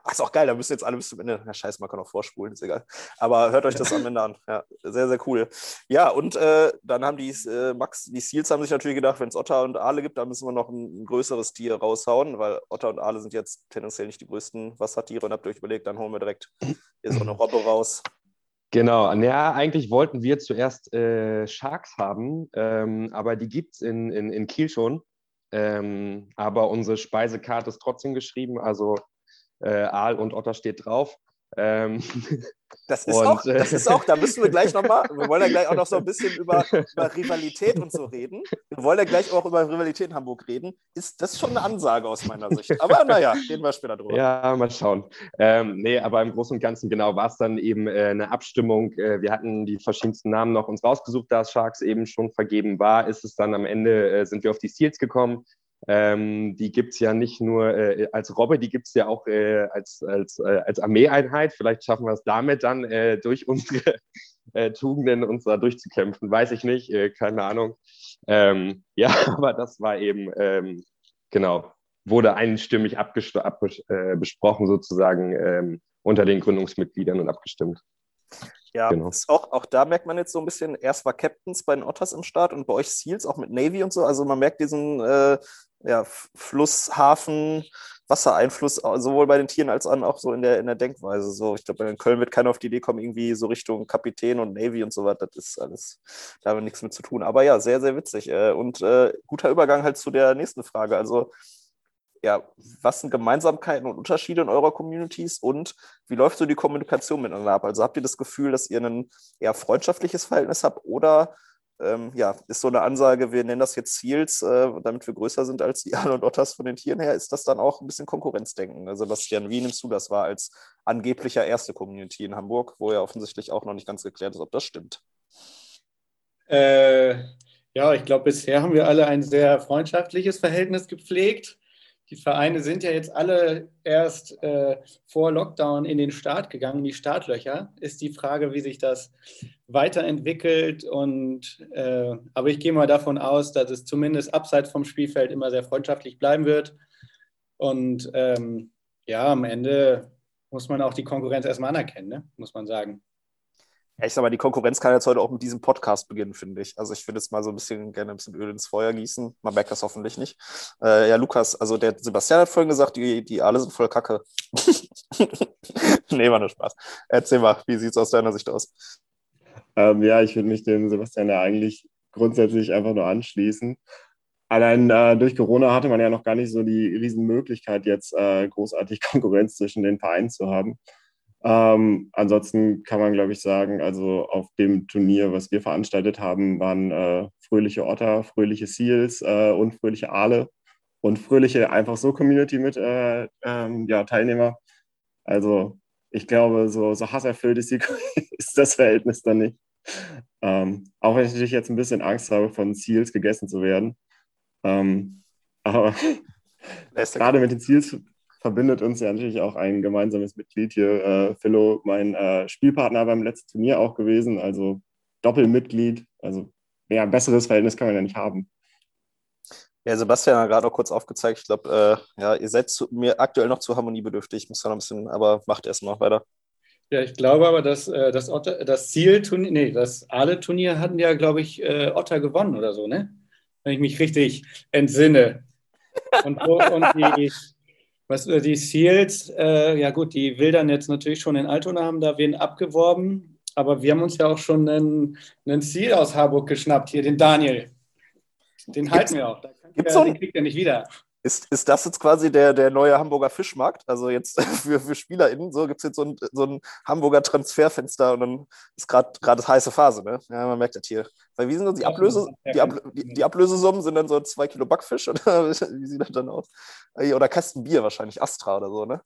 Ach, ist auch geil, da müssen jetzt alle bis zum Ende. Na, scheiße, man kann auch vorspulen, ist egal. Aber hört euch das am Ende an. Ja, sehr, sehr cool. Ja, und äh, dann haben die äh, Max, die Seals haben sich natürlich gedacht, wenn es Otter und Aale gibt, dann müssen wir noch ein, ein größeres Tier raushauen, weil Otter und Aale sind jetzt tendenziell nicht die größten Wassertiere und habt ihr euch überlegt, dann holen wir direkt hier so eine Robbe raus. Genau, ja, eigentlich wollten wir zuerst äh, Sharks haben, ähm, aber die gibt es in, in, in Kiel schon. Ähm, aber unsere Speisekarte ist trotzdem geschrieben, also Aal und Otter steht drauf. Ähm, Das ist, Und, auch, äh, das ist auch, da müssen wir gleich nochmal, wir wollen ja gleich auch noch so ein bisschen über, über Rivalität und so reden. Wir wollen ja gleich auch über Rivalität in Hamburg reden. Ist das ist schon eine Ansage aus meiner Sicht. Aber naja, reden wir später drüber. Ja, mal schauen. Ähm, nee, aber im Großen und Ganzen genau war es dann eben äh, eine Abstimmung. Äh, wir hatten die verschiedensten Namen noch uns rausgesucht, da Sharks eben schon vergeben war, ist es dann am Ende, äh, sind wir auf die Seals gekommen. Ähm, die gibt es ja nicht nur äh, als Robbe, die gibt es ja auch äh, als, als, äh, als Armeeeinheit. Vielleicht schaffen wir es damit dann äh, durch unsere äh, Tugenden uns da durchzukämpfen. Weiß ich nicht, äh, keine Ahnung. Ähm, ja, aber das war eben, ähm, genau, wurde einstimmig abgest- abges- besprochen sozusagen ähm, unter den Gründungsmitgliedern und abgestimmt. Ja, Genau. auch, auch da merkt man jetzt so ein bisschen, erst war Captains bei den Otters im Start und bei euch Seals auch mit Navy und so. Also man merkt diesen äh, ja, Fluss, Hafen, Wassereinfluss sowohl bei den Tieren als auch so in der, in der Denkweise. So, ich glaube, in Köln wird keiner auf die Idee kommen, irgendwie so Richtung Kapitän und Navy und so weiter. Das ist alles, da haben wir nichts mit zu tun. Aber ja, sehr, sehr witzig. Äh, und äh, guter Übergang halt zu der nächsten Frage. Also, ja, was sind Gemeinsamkeiten und Unterschiede in eurer Communities und wie läuft so die Kommunikation miteinander ab? Also habt ihr das Gefühl, dass ihr ein eher freundschaftliches Verhältnis habt oder ähm, ja, ist so eine Ansage, wir nennen das jetzt Seals, äh, damit wir größer sind als die Aale und Otters von den Tieren her, ist das dann auch ein bisschen Konkurrenzdenken? Also Sebastian, wie nimmst du das wahr als angeblicher erste Community in Hamburg, wo ja offensichtlich auch noch nicht ganz geklärt ist, ob das stimmt? Äh, ja, ich glaube, bisher haben wir alle ein sehr freundschaftliches Verhältnis gepflegt. Die Vereine sind ja jetzt alle erst äh, vor Lockdown in den Start gegangen, in die Startlöcher. Ist die Frage, wie sich das weiterentwickelt. Und, äh, aber ich gehe mal davon aus, dass es zumindest abseits vom Spielfeld immer sehr freundschaftlich bleiben wird. Und ähm, ja, am Ende muss man auch die Konkurrenz erstmal anerkennen, ne? muss man sagen. Ich sag mal, die Konkurrenz kann jetzt heute auch mit diesem Podcast beginnen, finde ich. Also ich würde jetzt mal so ein bisschen gerne ein bisschen Öl ins Feuer gießen. Man merkt das hoffentlich nicht. Äh, ja, Lukas, also der Sebastian hat vorhin gesagt, die, die alle sind voll Kacke. nee, war nur Spaß. Erzähl mal, wie sieht es aus deiner Sicht aus? Ähm, ja, ich würde mich dem Sebastian ja eigentlich grundsätzlich einfach nur anschließen. Allein äh, durch Corona hatte man ja noch gar nicht so die Riesenmöglichkeit, jetzt äh, großartig Konkurrenz zwischen den Vereinen zu haben. Ähm, ansonsten kann man, glaube ich, sagen, also auf dem Turnier, was wir veranstaltet haben, waren äh, fröhliche Otter, fröhliche Seals äh, und fröhliche Aale und fröhliche einfach so Community mit äh, ähm, ja, Teilnehmer. Also ich glaube, so, so hasserfüllt ist, die, ist das Verhältnis dann nicht. Ähm, auch wenn ich natürlich jetzt ein bisschen Angst habe, von Seals gegessen zu werden. Ähm, aber gerade mit den Seals verbindet uns ja natürlich auch ein gemeinsames Mitglied hier, äh, Philo, mein äh, Spielpartner beim letzten Turnier auch gewesen, also Doppelmitglied. Also ja, ein besseres Verhältnis kann man ja nicht haben. Ja, Sebastian hat gerade noch kurz aufgezeigt. Ich glaube, äh, ja, ihr seid zu, mir aktuell noch zu harmoniebedürftig. Ich muss da noch ein bisschen, aber macht erst mal weiter. Ja, ich glaube aber, dass äh, das, Otter, das Zielturnier, nee, das Ale-Turnier hatten ja, glaube ich, äh, Otter gewonnen oder so, ne? Wenn ich mich richtig entsinne. Und, und die, was, äh, die Seals, äh, ja gut, die wildern jetzt natürlich schon in Altona, haben da wen abgeworben. Aber wir haben uns ja auch schon einen, einen Ziel aus Harburg geschnappt, hier, den Daniel. Den halten wir auch. Gibt's so den kriegt er nicht wieder. Ist, ist das jetzt quasi der, der neue Hamburger Fischmarkt? Also jetzt für, für SpielerInnen, so gibt es jetzt so ein, so ein Hamburger Transferfenster und dann ist gerade heiße Phase, ne? Ja, man merkt das hier. Weil wie sind das die Ablöse, die, Ab, die, die, Ablösesummen sind dann so zwei Kilo Backfisch oder wie sieht das dann aus? Oder Kasten Bier wahrscheinlich, Astra oder so, ne?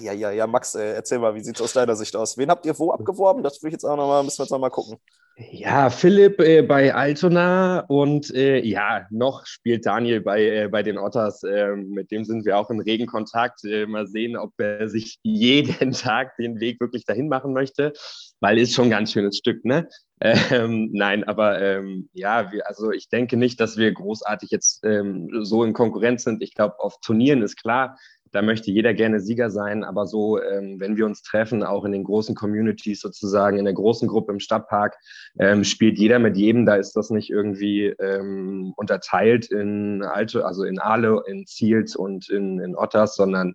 Ja, ja, ja, Max, äh, erzähl mal, wie sieht es aus deiner Sicht aus? Wen habt ihr wo abgeworben? Das will ich jetzt auch nochmal, müssen wir jetzt nochmal gucken. Ja, Philipp äh, bei Altona und äh, ja, noch spielt Daniel bei, äh, bei den Otters. Ähm, mit dem sind wir auch in regen Kontakt. Äh, mal sehen, ob er sich jeden Tag den Weg wirklich dahin machen möchte, weil ist schon ein ganz schönes Stück, ne? Ähm, nein, aber ähm, ja, wir, also ich denke nicht, dass wir großartig jetzt ähm, so in Konkurrenz sind. Ich glaube, auf Turnieren ist klar, da möchte jeder gerne Sieger sein, aber so, ähm, wenn wir uns treffen, auch in den großen Communities sozusagen, in der großen Gruppe im Stadtpark, ähm, spielt jeder mit jedem. Da ist das nicht irgendwie ähm, unterteilt in Alte, also in Aale, in Ziels und in, in Otters, sondern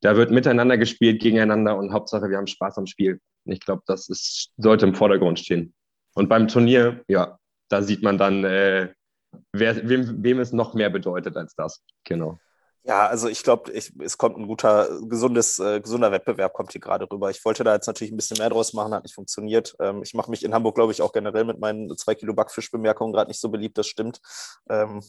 da wird miteinander gespielt, gegeneinander und Hauptsache, wir haben Spaß am Spiel. Ich glaube, das ist, sollte im Vordergrund stehen. Und beim Turnier, ja, da sieht man dann, äh, wer, wem, wem es noch mehr bedeutet als das. Genau. Ja, also ich glaube, es kommt ein guter, gesundes, äh, gesunder Wettbewerb kommt hier gerade rüber. Ich wollte da jetzt natürlich ein bisschen mehr draus machen, hat nicht funktioniert. Ähm, ich mache mich in Hamburg, glaube ich, auch generell mit meinen zwei Kilo Backfischbemerkungen gerade nicht so beliebt, das stimmt. Ähm,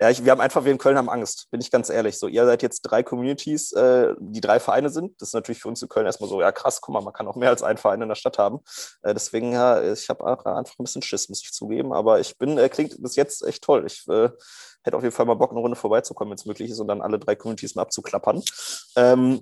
ja, ich, wir haben einfach, wir in Köln haben Angst, bin ich ganz ehrlich. So, ihr seid jetzt drei Communities, äh, die drei Vereine sind. Das ist natürlich für uns in Köln erstmal so, ja krass, guck mal, man kann auch mehr als einen Verein in der Stadt haben. Äh, deswegen, ja, ich habe einfach ein bisschen Schiss, muss ich zugeben. Aber ich bin, äh, klingt bis jetzt echt toll. Ich äh, hätte auf jeden Fall mal Bock, eine Runde vorbeizukommen, wenn es möglich ist, und dann alle drei Communities mal abzuklappern. Ähm,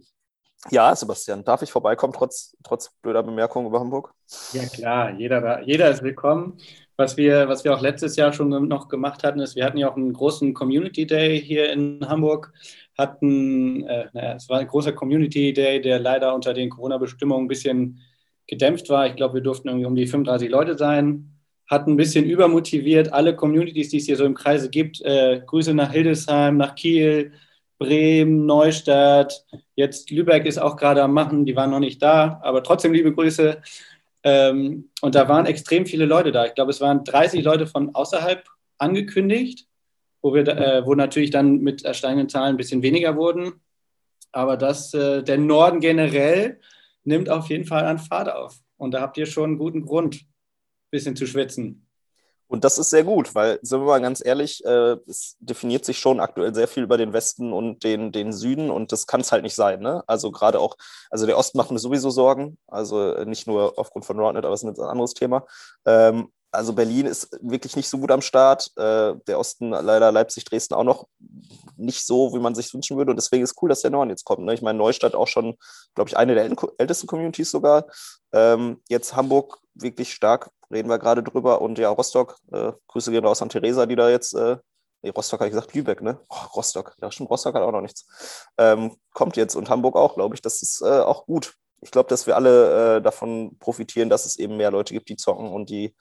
ja, Sebastian, darf ich vorbeikommen, trotz, trotz blöder Bemerkungen über Hamburg? Ja, klar, jeder, jeder ist willkommen. Was wir, was wir auch letztes Jahr schon noch gemacht hatten, ist, wir hatten ja auch einen großen Community Day hier in Hamburg. Hatten, äh, naja, es war ein großer Community Day, der leider unter den Corona-Bestimmungen ein bisschen gedämpft war. Ich glaube, wir durften irgendwie um die 35 Leute sein hat ein bisschen übermotiviert alle Communities, die es hier so im Kreise gibt. Äh, Grüße nach Hildesheim, nach Kiel, Bremen, Neustadt. Jetzt Lübeck ist auch gerade am Machen, die waren noch nicht da, aber trotzdem liebe Grüße. Ähm, und da waren extrem viele Leute da. Ich glaube, es waren 30 Leute von außerhalb angekündigt, wo, wir, äh, wo natürlich dann mit ersteigenden Zahlen ein bisschen weniger wurden. Aber das, äh, der Norden generell nimmt auf jeden Fall an Fahrt auf. Und da habt ihr schon einen guten Grund bisschen zu schwitzen. Und das ist sehr gut, weil, sind wir mal ganz ehrlich, äh, es definiert sich schon aktuell sehr viel über den Westen und den, den Süden und das kann es halt nicht sein. Ne? Also gerade auch, also der Osten macht mir sowieso Sorgen, also nicht nur aufgrund von Roundnet, aber es ist ein anderes Thema. Ähm, also Berlin ist wirklich nicht so gut am Start. Äh, der Osten leider Leipzig, Dresden auch noch nicht so, wie man sich wünschen würde. Und deswegen ist cool, dass der Norden jetzt kommt. Ne? Ich meine, Neustadt auch schon, glaube ich, eine der ältesten Communities sogar. Ähm, jetzt Hamburg wirklich stark, reden wir gerade drüber. Und ja, Rostock, äh, Grüße gehen raus an Theresa, die da jetzt, äh, nee, Rostock habe ich gesagt, Lübeck, ne? Oh, Rostock, ja stimmt, Rostock hat auch noch nichts. Ähm, kommt jetzt und Hamburg auch, glaube ich. Das ist äh, auch gut. Ich glaube, dass wir alle äh, davon profitieren, dass es eben mehr Leute gibt, die zocken und die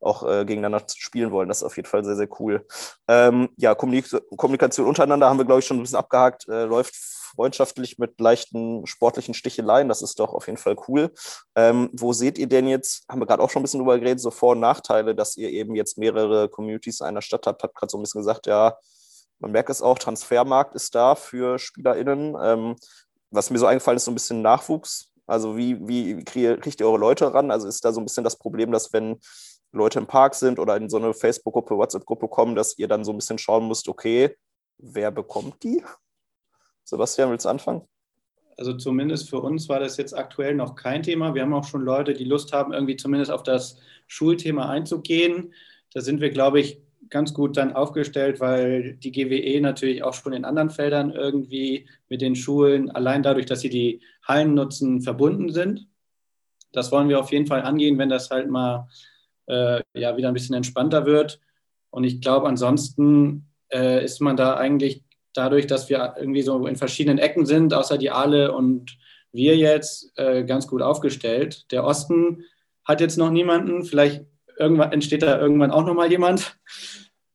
auch äh, gegeneinander spielen wollen. Das ist auf jeden Fall sehr, sehr cool. Ähm, ja, Kommunikation untereinander haben wir, glaube ich, schon ein bisschen abgehakt. Äh, läuft freundschaftlich mit leichten sportlichen Sticheleien. Das ist doch auf jeden Fall cool. Ähm, wo seht ihr denn jetzt, haben wir gerade auch schon ein bisschen drüber geredet, so Vor- und Nachteile, dass ihr eben jetzt mehrere Communities in einer Stadt habt? Habt gerade so ein bisschen gesagt, ja, man merkt es auch, Transfermarkt ist da für SpielerInnen. Ähm, was mir so eingefallen ist, so ein bisschen Nachwuchs. Also wie, wie kriegt ihr eure Leute ran? Also ist da so ein bisschen das Problem, dass wenn Leute im Park sind oder in so eine Facebook-Gruppe, WhatsApp-Gruppe kommen, dass ihr dann so ein bisschen schauen müsst, okay, wer bekommt die? Sebastian, willst du anfangen? Also zumindest für uns war das jetzt aktuell noch kein Thema. Wir haben auch schon Leute, die Lust haben, irgendwie zumindest auf das Schulthema einzugehen. Da sind wir, glaube ich, ganz gut dann aufgestellt, weil die GWE natürlich auch schon in anderen Feldern irgendwie mit den Schulen, allein dadurch, dass sie die Hallen nutzen, verbunden sind. Das wollen wir auf jeden Fall angehen, wenn das halt mal äh, ja wieder ein bisschen entspannter wird. Und ich glaube, ansonsten äh, ist man da eigentlich dadurch, dass wir irgendwie so in verschiedenen Ecken sind, außer die Ale und wir jetzt, äh, ganz gut aufgestellt. Der Osten hat jetzt noch niemanden, vielleicht irgendwann entsteht da irgendwann auch noch mal jemand.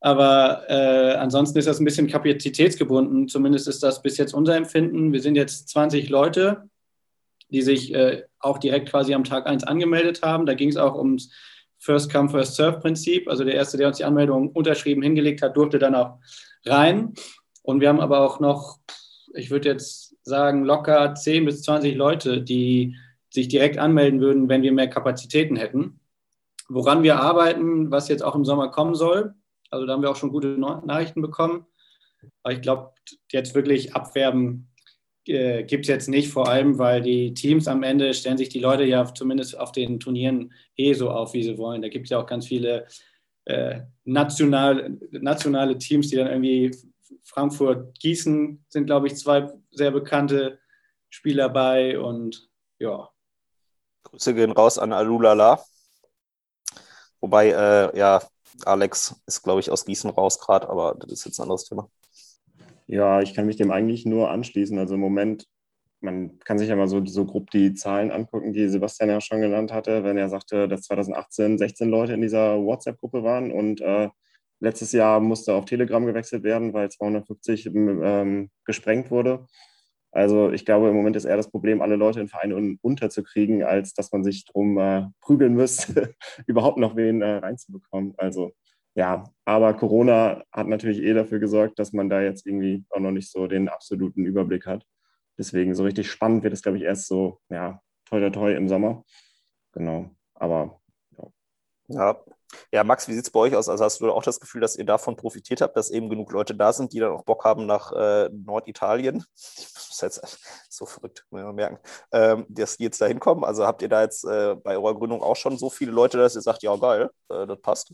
Aber äh, ansonsten ist das ein bisschen kapazitätsgebunden. Zumindest ist das bis jetzt unser Empfinden. Wir sind jetzt 20 Leute, die sich äh, auch direkt quasi am Tag 1 angemeldet haben. Da ging es auch ums First Come, First Serve Prinzip. Also der Erste, der uns die Anmeldung unterschrieben hingelegt hat, durfte dann auch rein. Und wir haben aber auch noch, ich würde jetzt sagen, locker 10 bis 20 Leute, die sich direkt anmelden würden, wenn wir mehr Kapazitäten hätten. Woran wir arbeiten, was jetzt auch im Sommer kommen soll, also da haben wir auch schon gute Nachrichten bekommen. Aber ich glaube, jetzt wirklich abwerben äh, gibt es jetzt nicht, vor allem weil die Teams am Ende stellen sich die Leute ja zumindest auf den Turnieren eh so auf, wie sie wollen. Da gibt es ja auch ganz viele äh, national, nationale Teams, die dann irgendwie Frankfurt, Gießen sind, glaube ich, zwei sehr bekannte Spieler bei und ja. Grüße gehen raus an Alulala. Wobei, äh, ja, Alex ist, glaube ich, aus Gießen raus gerade, aber das ist jetzt ein anderes Thema. Ja, ich kann mich dem eigentlich nur anschließen. Also im Moment, man kann sich ja mal so, so grob die Zahlen angucken, die Sebastian ja schon genannt hatte, wenn er sagte, dass 2018 16 Leute in dieser WhatsApp-Gruppe waren und äh, letztes Jahr musste auf Telegram gewechselt werden, weil 250 ähm, gesprengt wurde. Also ich glaube, im Moment ist eher das Problem, alle Leute in Vereine unterzukriegen, als dass man sich drum äh, prügeln müsste, überhaupt noch wen äh, reinzubekommen. Also ja, aber Corona hat natürlich eh dafür gesorgt, dass man da jetzt irgendwie auch noch nicht so den absoluten Überblick hat. Deswegen so richtig spannend wird es, glaube ich, erst so, ja, toi, toi, toi im Sommer. Genau, aber ja. Ja, ja, Max, wie sieht es bei euch aus? Also hast du auch das Gefühl, dass ihr davon profitiert habt, dass eben genug Leute da sind, die dann auch Bock haben nach äh, Norditalien? Das ist jetzt so verrückt, muss man merken, ähm, dass die jetzt da hinkommen. Also habt ihr da jetzt äh, bei eurer Gründung auch schon so viele Leute, dass ihr sagt, ja geil, äh, das passt?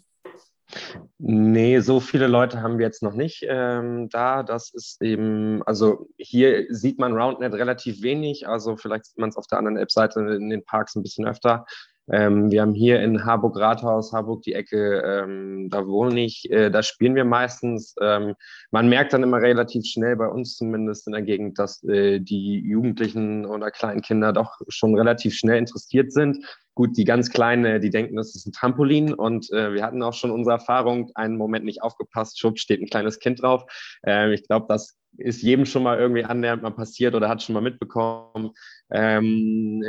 Nee, so viele Leute haben wir jetzt noch nicht ähm, da. Das ist eben, also hier sieht man RoundNet relativ wenig. Also vielleicht sieht man es auf der anderen App-Seite in den Parks ein bisschen öfter. Ähm, wir haben hier in Harburg-Rathaus, Harburg die Ecke, ähm, da wohne ich, äh, da spielen wir meistens. Ähm, man merkt dann immer relativ schnell, bei uns zumindest in der Gegend, dass äh, die Jugendlichen oder kleinen Kinder doch schon relativ schnell interessiert sind. Gut, die ganz Kleinen, die denken, das ist ein Trampolin und äh, wir hatten auch schon unsere Erfahrung, einen Moment nicht aufgepasst, schub, steht ein kleines Kind drauf. Ähm, ich glaube, das ist jedem schon mal irgendwie annähernd mal passiert oder hat schon mal mitbekommen. Ähm,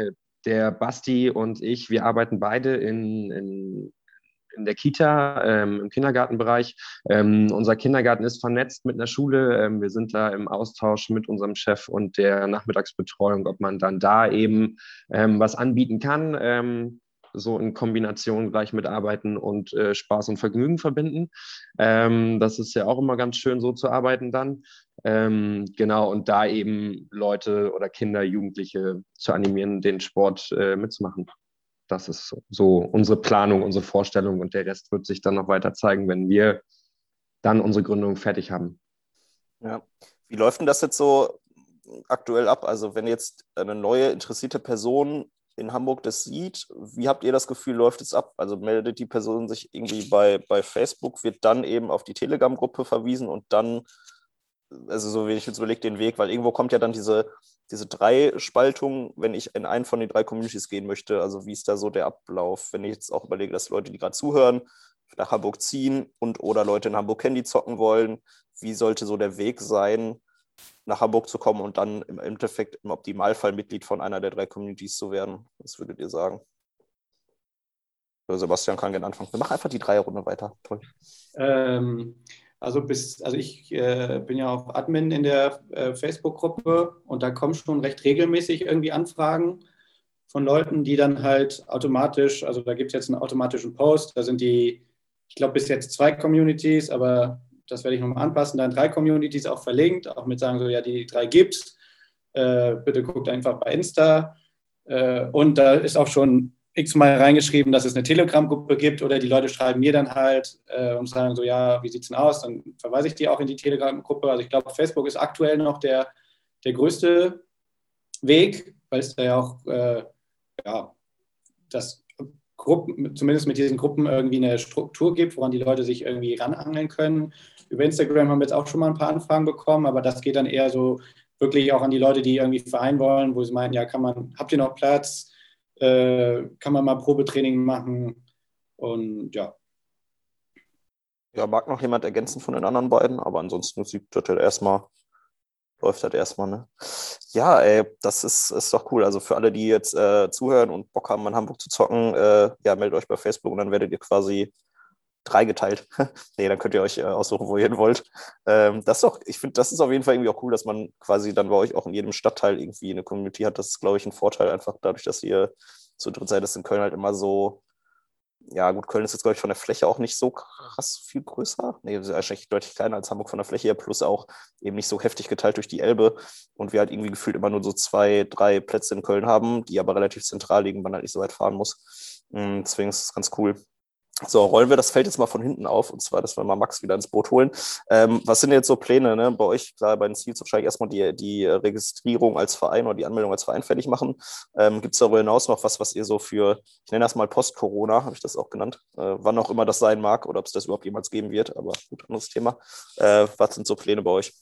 der Basti und ich, wir arbeiten beide in, in, in der Kita, ähm, im Kindergartenbereich. Ähm, unser Kindergarten ist vernetzt mit einer Schule. Ähm, wir sind da im Austausch mit unserem Chef und der Nachmittagsbetreuung, ob man dann da eben ähm, was anbieten kann. So in Kombination gleich mit Arbeiten und äh, Spaß und Vergnügen verbinden. Ähm, das ist ja auch immer ganz schön, so zu arbeiten dann. Ähm, genau, und da eben Leute oder Kinder, Jugendliche zu animieren, den Sport äh, mitzumachen. Das ist so unsere Planung, unsere Vorstellung und der Rest wird sich dann noch weiter zeigen, wenn wir dann unsere Gründung fertig haben. Ja. Wie läuft denn das jetzt so aktuell ab? Also wenn jetzt eine neue interessierte Person in Hamburg das sieht, wie habt ihr das Gefühl, läuft es ab? Also meldet die Person sich irgendwie bei, bei Facebook, wird dann eben auf die Telegram-Gruppe verwiesen und dann also so wie ich jetzt überlege, den Weg, weil irgendwo kommt ja dann diese, diese Dreispaltung, wenn ich in einen von den drei Communities gehen möchte. Also wie ist da so der Ablauf, wenn ich jetzt auch überlege, dass Leute, die gerade zuhören, nach Hamburg ziehen und oder Leute in Hamburg die zocken wollen, wie sollte so der Weg sein, nach Hamburg zu kommen und dann im Endeffekt im Optimalfall Mitglied von einer der drei Communities zu werden? Was würdet ihr sagen? Sebastian kann gerne anfangen. Wir machen einfach die Dreierrunde weiter. Toll. Ähm, also, bis, also ich äh, bin ja auch Admin in der äh, Facebook-Gruppe und da kommen schon recht regelmäßig irgendwie Anfragen von Leuten, die dann halt automatisch, also da gibt es jetzt einen automatischen Post, da sind die, ich glaube bis jetzt zwei Communities, aber das werde ich nochmal anpassen, dann drei Communities auch verlinkt, auch mit sagen so, ja, die drei gibt's, äh, bitte guckt einfach bei Insta äh, und da ist auch schon x-mal reingeschrieben, dass es eine Telegram-Gruppe gibt oder die Leute schreiben mir dann halt äh, und sagen so, ja, wie sieht es denn aus? Dann verweise ich die auch in die Telegram-Gruppe. Also ich glaube, Facebook ist aktuell noch der, der größte Weg, weil es da ja auch äh, ja, das Gruppen, zumindest mit diesen Gruppen irgendwie eine Struktur gibt, woran die Leute sich irgendwie ranangeln können. Über Instagram haben wir jetzt auch schon mal ein paar Anfragen bekommen, aber das geht dann eher so wirklich auch an die Leute, die irgendwie Verein wollen, wo sie meinen, ja, kann man, habt ihr noch Platz? Äh, kann man mal Probetraining machen? Und ja. Ja, mag noch jemand ergänzen von den anderen beiden, aber ansonsten sieht das halt erstmal, läuft halt erstmal, ne? Ja, ey, das ist, ist doch cool. Also für alle, die jetzt äh, zuhören und Bock haben, in Hamburg zu zocken, äh, ja, meldet euch bei Facebook und dann werdet ihr quasi dreigeteilt. nee, dann könnt ihr euch äh, aussuchen, wo ihr hin wollt. Ähm, das ist doch, ich finde, das ist auf jeden Fall irgendwie auch cool, dass man quasi dann bei euch auch in jedem Stadtteil irgendwie eine Community hat. Das ist, glaube ich, ein Vorteil, einfach dadurch, dass ihr zu dritt seid, ist in Köln halt immer so ja, gut, Köln ist jetzt, glaube ich, von der Fläche auch nicht so krass viel größer. Nee, ist wahrscheinlich deutlich kleiner als Hamburg von der Fläche her, plus auch eben nicht so heftig geteilt durch die Elbe. Und wir halt irgendwie gefühlt immer nur so zwei, drei Plätze in Köln haben, die aber relativ zentral liegen, man halt nicht so weit fahren muss. Mm, deswegen ist es ganz cool. So, rollen wir das Feld jetzt mal von hinten auf, und zwar, dass wir mal Max wieder ins Boot holen. Ähm, was sind jetzt so Pläne? Ne? Bei euch, klar, bei den Ziels wahrscheinlich erstmal die, die Registrierung als Verein oder die Anmeldung als Verein fertig machen. Ähm, Gibt es darüber hinaus noch was, was ihr so für, ich nenne das mal Post-Corona, habe ich das auch genannt, äh, wann auch immer das sein mag oder ob es das überhaupt jemals geben wird, aber gut, anderes Thema. Äh, was sind so Pläne bei euch?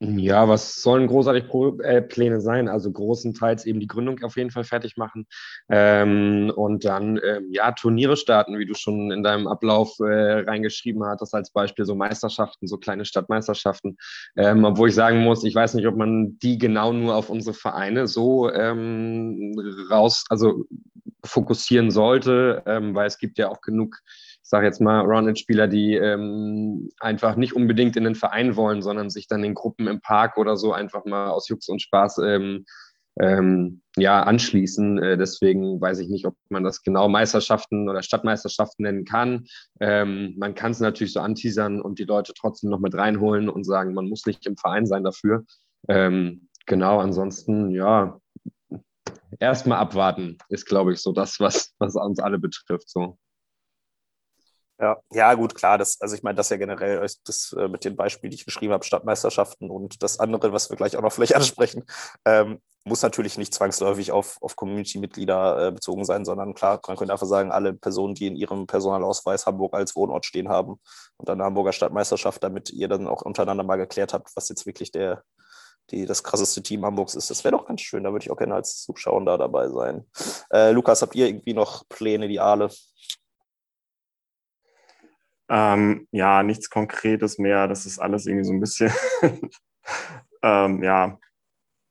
Ja, was sollen großartig Pro äh, Pläne sein? Also großenteils eben die Gründung auf jeden Fall fertig machen ähm, und dann ähm, ja Turniere starten, wie du schon in deinem Ablauf äh, reingeschrieben hattest als Beispiel so Meisterschaften, so kleine Stadtmeisterschaften. Ähm, obwohl ich sagen muss, ich weiß nicht, ob man die genau nur auf unsere Vereine so ähm, raus, also fokussieren sollte, ähm, weil es gibt ja auch genug sage jetzt mal, Rounded-Spieler, die ähm, einfach nicht unbedingt in den Verein wollen, sondern sich dann in Gruppen im Park oder so einfach mal aus Jux und Spaß ähm, ähm, ja, anschließen. Äh, deswegen weiß ich nicht, ob man das genau Meisterschaften oder Stadtmeisterschaften nennen kann. Ähm, man kann es natürlich so anteasern und die Leute trotzdem noch mit reinholen und sagen, man muss nicht im Verein sein dafür. Ähm, genau, ansonsten, ja, erstmal abwarten ist, glaube ich, so das, was, was uns alle betrifft. So. Ja, ja, gut, klar. Das, also ich meine, das ja generell, das äh, mit den Beispielen, die ich geschrieben habe, Stadtmeisterschaften und das andere, was wir gleich auch noch vielleicht ansprechen, ähm, muss natürlich nicht zwangsläufig auf, auf Community-Mitglieder äh, bezogen sein, sondern klar, man könnte einfach sagen, alle Personen, die in ihrem Personalausweis Hamburg als Wohnort stehen haben und dann eine Hamburger Stadtmeisterschaft, damit ihr dann auch untereinander mal geklärt habt, was jetzt wirklich der, die, das krasseste Team Hamburgs ist. Das wäre doch ganz schön, da würde ich auch gerne als Zuschauer da dabei sein. Äh, Lukas, habt ihr irgendwie noch Pläne, Ideale? Ähm, ja, nichts Konkretes mehr. Das ist alles irgendwie so ein bisschen, ähm, ja,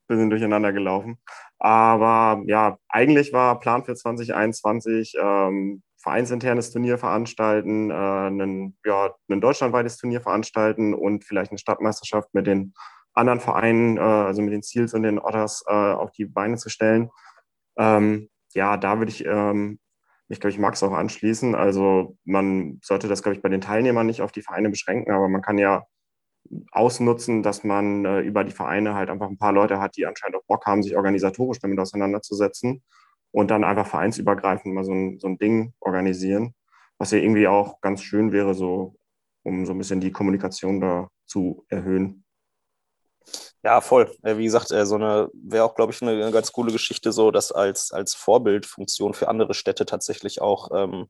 bisschen durcheinander gelaufen. Aber ja, eigentlich war Plan für 2021 ähm, vereinsinternes Turnier veranstalten, äh, ein, ja, ein deutschlandweites Turnier veranstalten und vielleicht eine Stadtmeisterschaft mit den anderen Vereinen, äh, also mit den Ziels und den Otters äh, auf die Beine zu stellen. Ähm, ja, da würde ich ähm, ich glaube, ich mag es auch anschließen. Also man sollte das, glaube ich, bei den Teilnehmern nicht auf die Vereine beschränken, aber man kann ja ausnutzen, dass man äh, über die Vereine halt einfach ein paar Leute hat, die anscheinend auch Bock haben, sich organisatorisch damit auseinanderzusetzen und dann einfach vereinsübergreifend mal so ein, so ein Ding organisieren, was ja irgendwie auch ganz schön wäre, so um so ein bisschen die Kommunikation da zu erhöhen. Ja, voll. Äh, wie gesagt, äh, so eine wäre auch, glaube ich, eine, ganz coole Geschichte, so das als, als Vorbildfunktion für andere Städte tatsächlich auch ähm,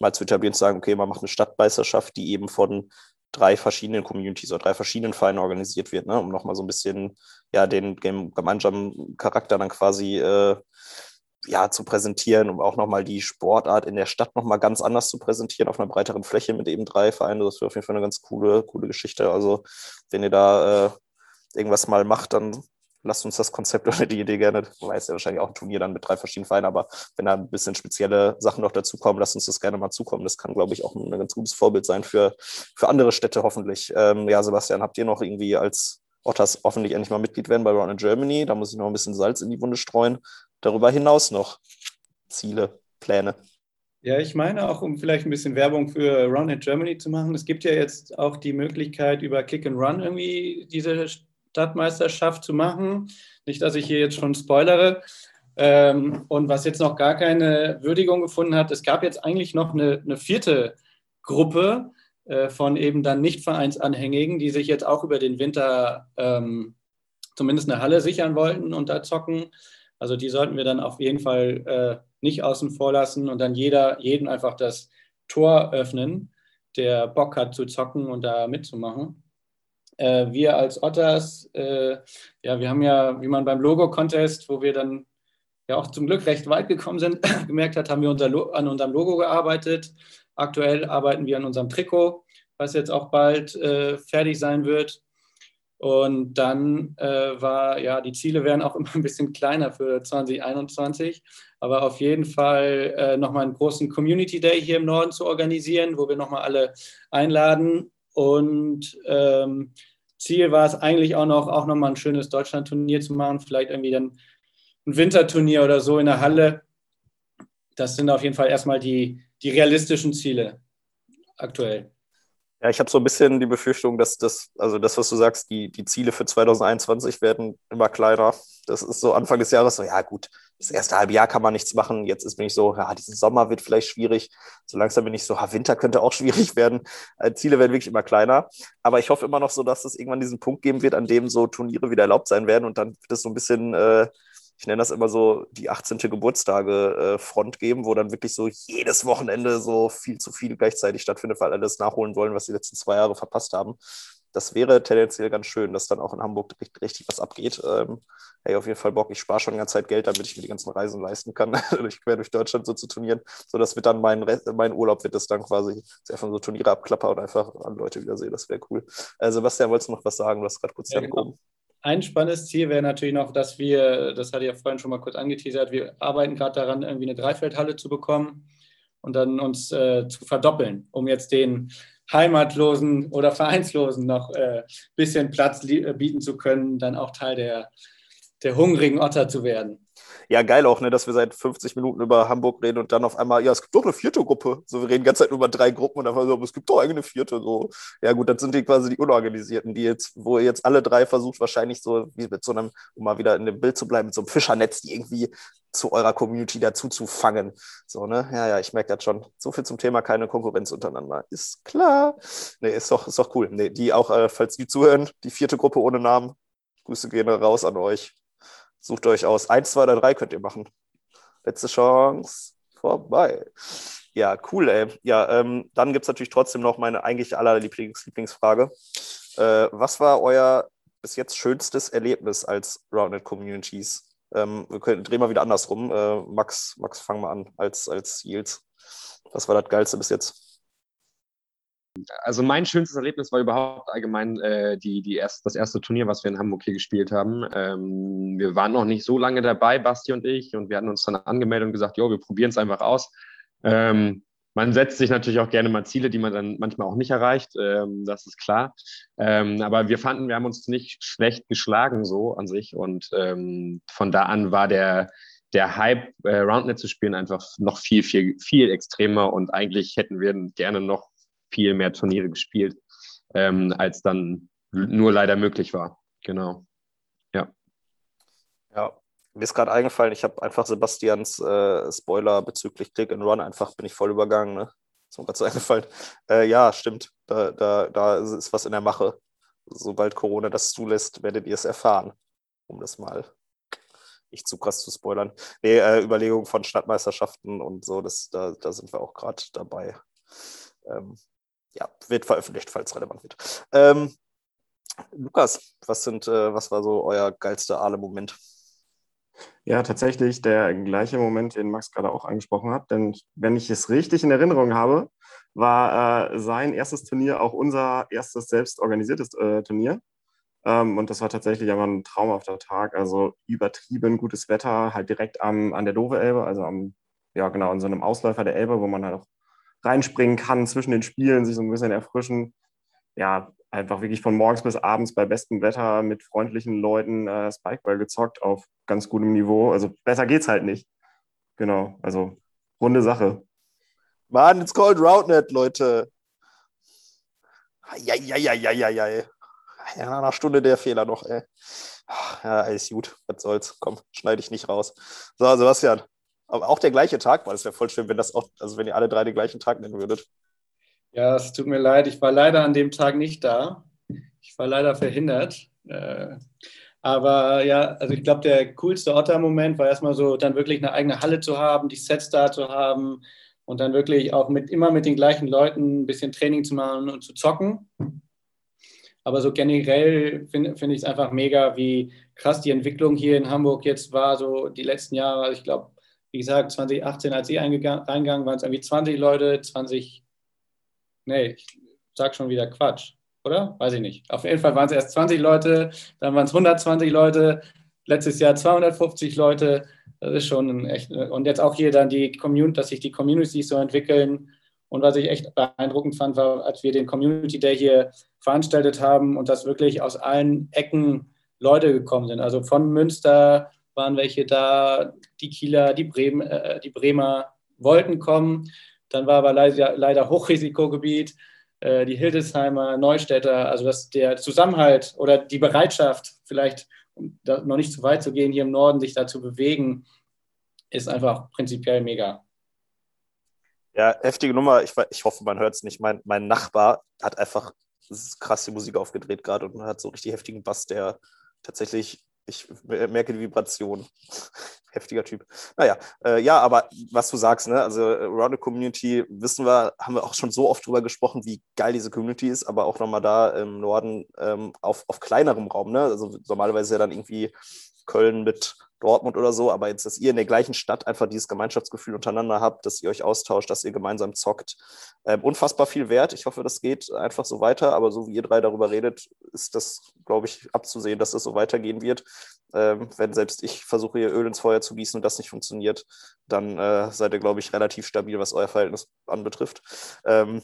mal zu etablieren, zu sagen, okay, man macht eine Stadtmeisterschaft, die eben von drei verschiedenen Communities oder drei verschiedenen Vereinen organisiert wird, ne, um nochmal so ein bisschen ja, den, gemeinsamen Charakter dann quasi äh, ja, zu präsentieren, um auch nochmal die Sportart in der Stadt nochmal ganz anders zu präsentieren, auf einer breiteren Fläche mit eben drei Vereinen. Das wäre auf jeden Fall eine ganz coole, coole Geschichte. Also, wenn ihr da äh, irgendwas mal macht, dann lasst uns das Konzept oder die Idee gerne, du weißt ja wahrscheinlich auch ein Turnier dann mit drei verschiedenen Vereinen, aber wenn da ein bisschen spezielle Sachen noch dazukommen, lasst uns das gerne mal zukommen. Das kann, glaube ich, auch ein ganz gutes Vorbild sein für, für andere Städte hoffentlich. Ähm, ja, Sebastian, habt ihr noch irgendwie als Otters hoffentlich endlich mal Mitglied werden bei Run in Germany? Da muss ich noch ein bisschen Salz in die Wunde streuen. Darüber hinaus noch Ziele, Pläne. Ja, ich meine auch, um vielleicht ein bisschen Werbung für Run in Germany zu machen. Es gibt ja jetzt auch die Möglichkeit, über Kick and Run irgendwie diese Stadtmeisterschaft zu machen. Nicht, dass ich hier jetzt schon spoilere. Ähm, und was jetzt noch gar keine Würdigung gefunden hat, es gab jetzt eigentlich noch eine, eine vierte Gruppe äh, von eben dann Nicht-Vereinsanhängigen, die sich jetzt auch über den Winter ähm, zumindest eine Halle sichern wollten und da zocken. Also die sollten wir dann auf jeden Fall äh, nicht außen vor lassen und dann jeder, jeden einfach das Tor öffnen, der Bock hat zu zocken und da mitzumachen. Äh, wir als Otters, äh, ja, wir haben ja, wie man beim Logo-Contest, wo wir dann ja auch zum Glück recht weit gekommen sind, gemerkt hat, haben wir unser an unserem Logo gearbeitet. Aktuell arbeiten wir an unserem Trikot, was jetzt auch bald äh, fertig sein wird. Und dann äh, war, ja, die Ziele werden auch immer ein bisschen kleiner für 2021, aber auf jeden Fall äh, nochmal einen großen Community Day hier im Norden zu organisieren, wo wir nochmal alle einladen. Und ähm, Ziel war es eigentlich auch noch, auch nochmal ein schönes Deutschland-Turnier zu machen, vielleicht irgendwie dann ein Winterturnier oder so in der Halle. Das sind auf jeden Fall erstmal die, die realistischen Ziele aktuell. Ja, ich habe so ein bisschen die Befürchtung, dass das, also das, was du sagst, die, die Ziele für 2021 werden immer kleiner. Das ist so Anfang des Jahres so, ja gut, das erste halbe Jahr kann man nichts machen. Jetzt ist bin ich so, ja, diesen Sommer wird vielleicht schwierig. So langsam bin ich so, ja, Winter könnte auch schwierig werden. Äh, Ziele werden wirklich immer kleiner. Aber ich hoffe immer noch so, dass es irgendwann diesen Punkt geben wird, an dem so Turniere wieder erlaubt sein werden und dann wird es so ein bisschen äh, ich nenne das immer so die 18. Geburtstage äh, Front geben, wo dann wirklich so jedes Wochenende so viel zu viel gleichzeitig stattfindet, weil alle das nachholen wollen, was die letzten zwei Jahre verpasst haben. Das wäre tendenziell ganz schön, dass dann auch in Hamburg richtig, richtig was abgeht. Ähm, hey, auf jeden Fall Bock. Ich spare schon die ganze Zeit Geld, damit ich mir die ganzen Reisen leisten kann, durch quer durch Deutschland so zu turnieren. So, das wird dann mein, mein Urlaub, wird das dann quasi sehr von so Turniere abklapper und einfach an Leute wiedersehe. Das wäre cool. Äh, Sebastian, wolltest du noch was sagen? Du hast gerade kurz ja, genau ein spannendes Ziel wäre natürlich noch, dass wir, das hatte ich ja vorhin schon mal kurz angeteasert, wir arbeiten gerade daran, irgendwie eine Dreifeldhalle zu bekommen und dann uns äh, zu verdoppeln, um jetzt den Heimatlosen oder Vereinslosen noch ein äh, bisschen Platz bieten zu können, dann auch Teil der, der hungrigen Otter zu werden ja, geil auch, ne, dass wir seit 50 Minuten über Hamburg reden und dann auf einmal, ja, es gibt doch eine vierte Gruppe. So, wir reden die ganze Zeit nur über drei Gruppen und dann so, es gibt doch eine vierte. So, ja, gut, das sind die quasi die Unorganisierten, die jetzt, wo ihr jetzt alle drei versucht, wahrscheinlich so, wie mit so einem, um mal wieder in dem Bild zu bleiben, mit so einem Fischernetz, die irgendwie zu eurer Community dazu zu fangen. So, ne? Ja, ja, ich merke das schon. So viel zum Thema keine Konkurrenz untereinander. Ist klar. Nee, ist doch, ist doch cool. Nee, die auch, äh, falls die zuhören, die vierte Gruppe ohne Namen. Grüße gehen raus an euch. Sucht euch aus. Eins, zwei oder drei könnt ihr machen. Letzte Chance. Vorbei. Ja, cool, ey. Ja, ähm, dann gibt es natürlich trotzdem noch meine eigentlich aller Lieblings Lieblingsfrage. Äh, was war euer bis jetzt schönstes Erlebnis als Roundnet Communities? Ähm, wir können, drehen mal wieder andersrum. Äh, Max, Max, fang mal an als, als Yields. Was war das Geilste bis jetzt? Also mein schönstes Erlebnis war überhaupt allgemein äh, die, die erst, das erste Turnier, was wir in Hamburg hier gespielt haben. Ähm, wir waren noch nicht so lange dabei, Basti und ich, und wir hatten uns dann angemeldet und gesagt, jo, wir probieren es einfach aus. Ähm, man setzt sich natürlich auch gerne mal Ziele, die man dann manchmal auch nicht erreicht, ähm, das ist klar. Ähm, aber wir fanden, wir haben uns nicht schlecht geschlagen so an sich und ähm, von da an war der, der Hype, äh, Roundnet zu spielen, einfach noch viel, viel, viel extremer und eigentlich hätten wir gerne noch viel mehr Turniere gespielt, ähm, als dann nur leider möglich war. Genau. Ja. Ja, mir ist gerade eingefallen, ich habe einfach Sebastians äh, Spoiler bezüglich Click and Run einfach bin ich voll übergangen. Ne? Ist mir gerade so eingefallen. Äh, ja, stimmt. Da, da, da ist was in der Mache. Sobald Corona das zulässt, werdet ihr es erfahren. Um das mal nicht zu krass zu spoilern. Nee, äh, Überlegungen von Stadtmeisterschaften und so, das, da, da sind wir auch gerade dabei. Ähm, ja, wird veröffentlicht, falls relevant wird. Ähm, Lukas, was sind, äh, was war so euer geilster Aale-Moment? Ja, tatsächlich der gleiche Moment, den Max gerade auch angesprochen hat. Denn wenn ich es richtig in Erinnerung habe, war äh, sein erstes Turnier auch unser erstes selbst organisiertes äh, Turnier. Ähm, und das war tatsächlich aber ein traumhafter Tag. Also übertrieben gutes Wetter, halt direkt am, an der Dove-Elbe, also am, ja genau, an so einem Ausläufer der Elbe, wo man halt auch reinspringen kann zwischen den Spielen, sich so ein bisschen erfrischen. Ja, einfach wirklich von morgens bis abends bei bestem Wetter mit freundlichen Leuten äh, Spikeball gezockt auf ganz gutem Niveau. Also besser geht's halt nicht. Genau, also runde Sache. Mann, it's called Roundnet, Leute. Ja, nach einer Stunde der Fehler noch, ey. Ja, alles gut. Was soll's? Komm, schneide ich nicht raus. So, Sebastian, aber auch der gleiche Tag, weil es wäre voll schön, wenn das auch, also wenn ihr alle drei den gleichen Tag nennen würdet. Ja, es tut mir leid, ich war leider an dem Tag nicht da. Ich war leider verhindert. Äh, Aber ja, also ich glaube, der coolste Otter-Moment war erstmal so, dann wirklich eine eigene Halle zu haben, die Sets da zu haben und dann wirklich auch mit immer mit den gleichen Leuten ein bisschen Training zu machen und zu zocken. Aber so generell finde find ich es einfach mega, wie krass die Entwicklung hier in Hamburg jetzt war, so die letzten Jahre. Also ich glaube, wie gesagt, 2018, als ich reingegangen waren es irgendwie 20 Leute, 20, nee, ich sag schon wieder Quatsch, oder? Weiß ich nicht. Auf jeden Fall waren es erst 20 Leute, dann waren es 120 Leute, letztes Jahr 250 Leute. Das ist schon echt. Und jetzt auch hier dann die Community, dass sich die Communities so entwickeln. Und was ich echt beeindruckend fand, war, als wir den Community Day hier veranstaltet haben und dass wirklich aus allen Ecken Leute gekommen sind. Also von Münster waren welche da, die Kieler, die, Bremen, äh, die Bremer wollten kommen. Dann war aber leider, Hochrisikogebiet, äh, die Hildesheimer, Neustädter. Also dass der Zusammenhalt oder die Bereitschaft, vielleicht um noch nicht zu weit zu gehen, hier im Norden sich da zu bewegen, ist einfach prinzipiell mega. Ja, heftige Nummer. Ich, ich hoffe, man hört es nicht. Mein, mein Nachbar hat einfach krass die Musik aufgedreht gerade und hat so richtig heftigen Bass, der tatsächlich, ich merke die Vibration. Heftiger Typ. Naja, äh, ja, aber was du sagst, ne, also äh, Rounded Community, wissen wir, haben wir auch schon so oft drüber gesprochen, wie geil diese Community ist, aber auch nochmal da im Norden ähm, auf, auf kleinerem Raum, ne? Also normalerweise ja dann irgendwie Köln mit Dortmund oder so, aber jetzt, dass ihr in der gleichen Stadt einfach dieses Gemeinschaftsgefühl untereinander habt, dass ihr euch austauscht, dass ihr gemeinsam zockt. Ähm, unfassbar viel wert. Ich hoffe, das geht einfach so weiter, aber so wie ihr drei darüber redet, ist das, glaube ich, abzusehen, dass das so weitergehen wird. Ähm, wenn selbst ich versuche, ihr Öl ins Feuer zu gießen und das nicht funktioniert, dann äh, seid ihr, glaube ich, relativ stabil, was euer Verhältnis anbetrifft. Ähm,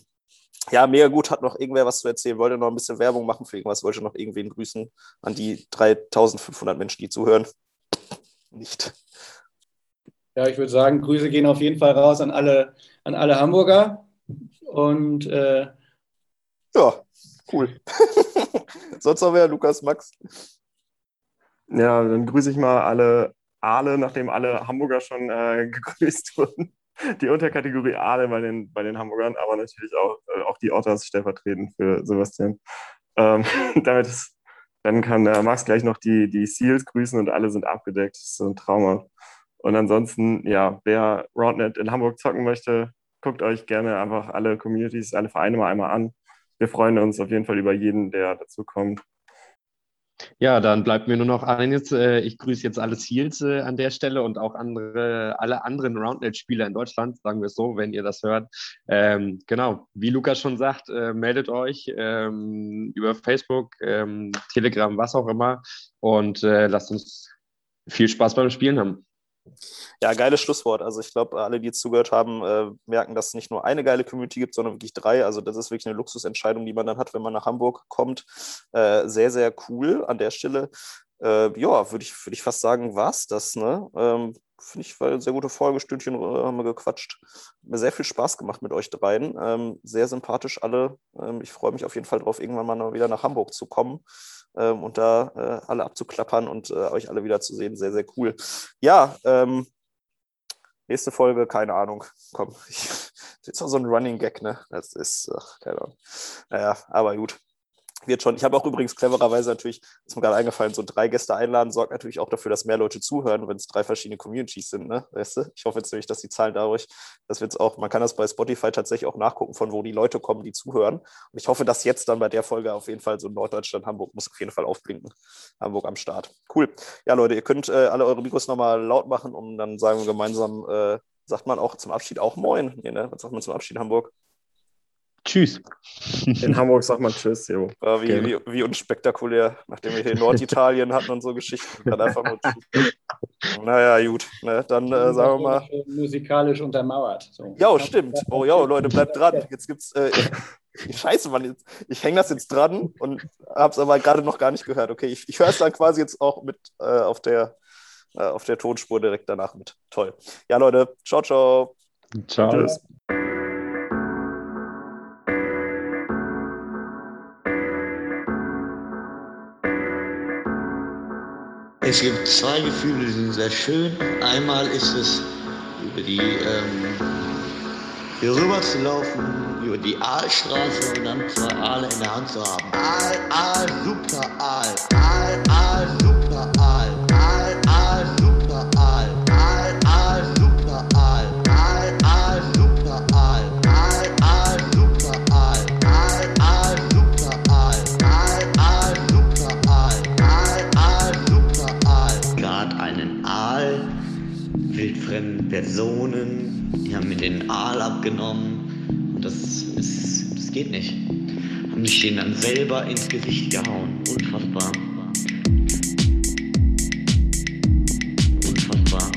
ja, mega gut. Hat noch irgendwer was zu erzählen? Wollte noch ein bisschen Werbung machen für irgendwas? Wollte noch irgendwen grüßen an die 3500 Menschen, die zuhören? Nicht. Ja, ich würde sagen, Grüße gehen auf jeden Fall raus an alle, an alle Hamburger. Und äh, ja, cool. Sonst noch wer, Lukas, Max? Ja, dann grüße ich mal alle Aale, nachdem alle Hamburger schon äh, gegrüßt wurden. Die Unterkategorie Aale bei den, bei den Hamburgern, aber natürlich auch, äh, auch die Otters stellvertretend für Sebastian. Ähm, damit ist dann kann äh, Max gleich noch die, die Seals grüßen und alle sind abgedeckt. Das ist so ein Trauma. Und ansonsten, ja, wer Roundnet in Hamburg zocken möchte, guckt euch gerne einfach alle Communities, alle Vereine mal einmal an. Wir freuen uns auf jeden Fall über jeden, der dazu kommt. Ja, dann bleibt mir nur noch eines. Äh, ich grüße jetzt alle Seals äh, an der Stelle und auch andere, alle anderen Roundnet-Spieler in Deutschland, sagen wir es so, wenn ihr das hört. Ähm, genau, wie Lukas schon sagt, äh, meldet euch ähm, über Facebook, ähm, Telegram, was auch immer und äh, lasst uns viel Spaß beim Spielen haben. Ja, geiles Schlusswort. Also ich glaube, alle, die jetzt zugehört haben, äh, merken, dass es nicht nur eine geile Community gibt, sondern wirklich drei. Also das ist wirklich eine Luxusentscheidung, die man dann hat, wenn man nach Hamburg kommt. Äh, sehr, sehr cool an der Stelle. Äh, ja, würde ich, würd ich fast sagen, war es das. Ne? Ähm, Finde ich, eine sehr gute Folge. Stündchen äh, haben wir gequatscht. Mir sehr viel Spaß gemacht mit euch dreien. Ähm, sehr sympathisch alle. Ähm, ich freue mich auf jeden Fall darauf, irgendwann mal wieder nach Hamburg zu kommen ähm, und da äh, alle abzuklappern und äh, euch alle wieder zu sehen. Sehr, sehr cool. Ja, ähm, nächste Folge, keine Ahnung. Komm, ich, das ist jetzt auch so ein Running Gag, ne? Das ist, ach, keine Ahnung. Naja, aber gut wird schon. Ich habe auch übrigens clevererweise natürlich, ist mir gerade eingefallen, so drei Gäste einladen, sorgt natürlich auch dafür, dass mehr Leute zuhören, wenn es drei verschiedene Communities sind, ne? Weißt du? Ich hoffe jetzt nämlich, dass die Zahlen dadurch, das wird auch, man kann das bei Spotify tatsächlich auch nachgucken, von wo die Leute kommen, die zuhören. Und ich hoffe, dass jetzt dann bei der Folge auf jeden Fall so Norddeutschland, Hamburg muss auf jeden Fall aufblinken. Hamburg am Start. Cool. Ja, Leute, ihr könnt äh, alle eure Mikros nochmal laut machen, um dann sagen wir gemeinsam, äh, sagt man auch zum Abschied auch Moin. Nee, ne? Was sagt man zum Abschied Hamburg? Tschüss. In Hamburg sagt man Tschüss, jo. Ja, wie, wie, wie, unspektakulär, nachdem wir hier in Norditalien hatten und so Geschichten. Dann einfach nur Tschüss. Naja, gut. Ne, dann äh, sagen wir mal. Musikalisch untermauert. So. Ja, stimmt. Oh ja, Leute, bleibt dran. Jetzt gibt's. Äh, Scheiße, Mann, jetzt, ich hänge das jetzt dran und habe es aber gerade noch gar nicht gehört. Okay, ich, ich höre es dann quasi jetzt auch mit äh, auf, der, äh, auf der Tonspur direkt danach mit. Toll. Ja, Leute, ciao, ciao. Ciao. Tschüss. Es gibt zwei Gefühle, die sind sehr schön. Einmal ist es, über die ähm, hier rüber zu laufen, über die Aalstraße und dann zwei Aale in der Hand zu haben. Aal, Aal, super Aal, Aal, Aal, super Aal abgenommen. Und das ist, das geht nicht. Haben sich den dann selber ins Gesicht gehauen. Unfassbar. Unfassbar.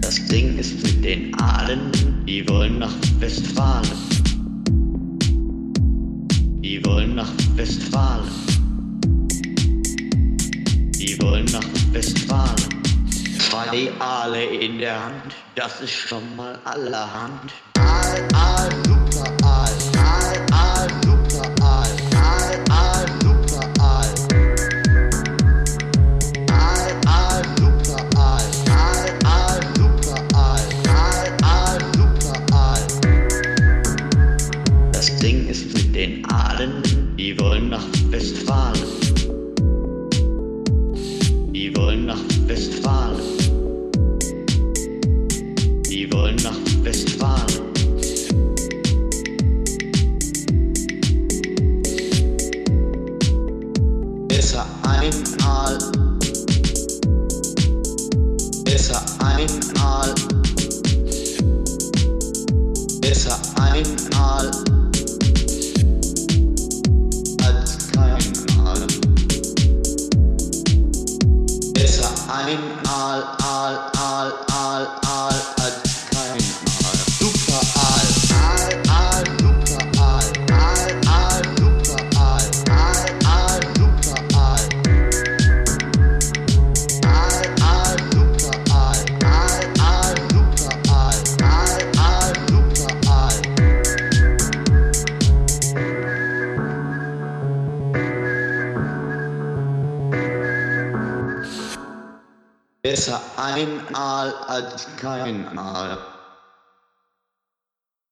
Das Ding ist mit den Aalen, die wollen nach Westfalen. Der Hand, das ist schon mal allerhand. Aal, Aal, super Besser ein Aal als kein Aal.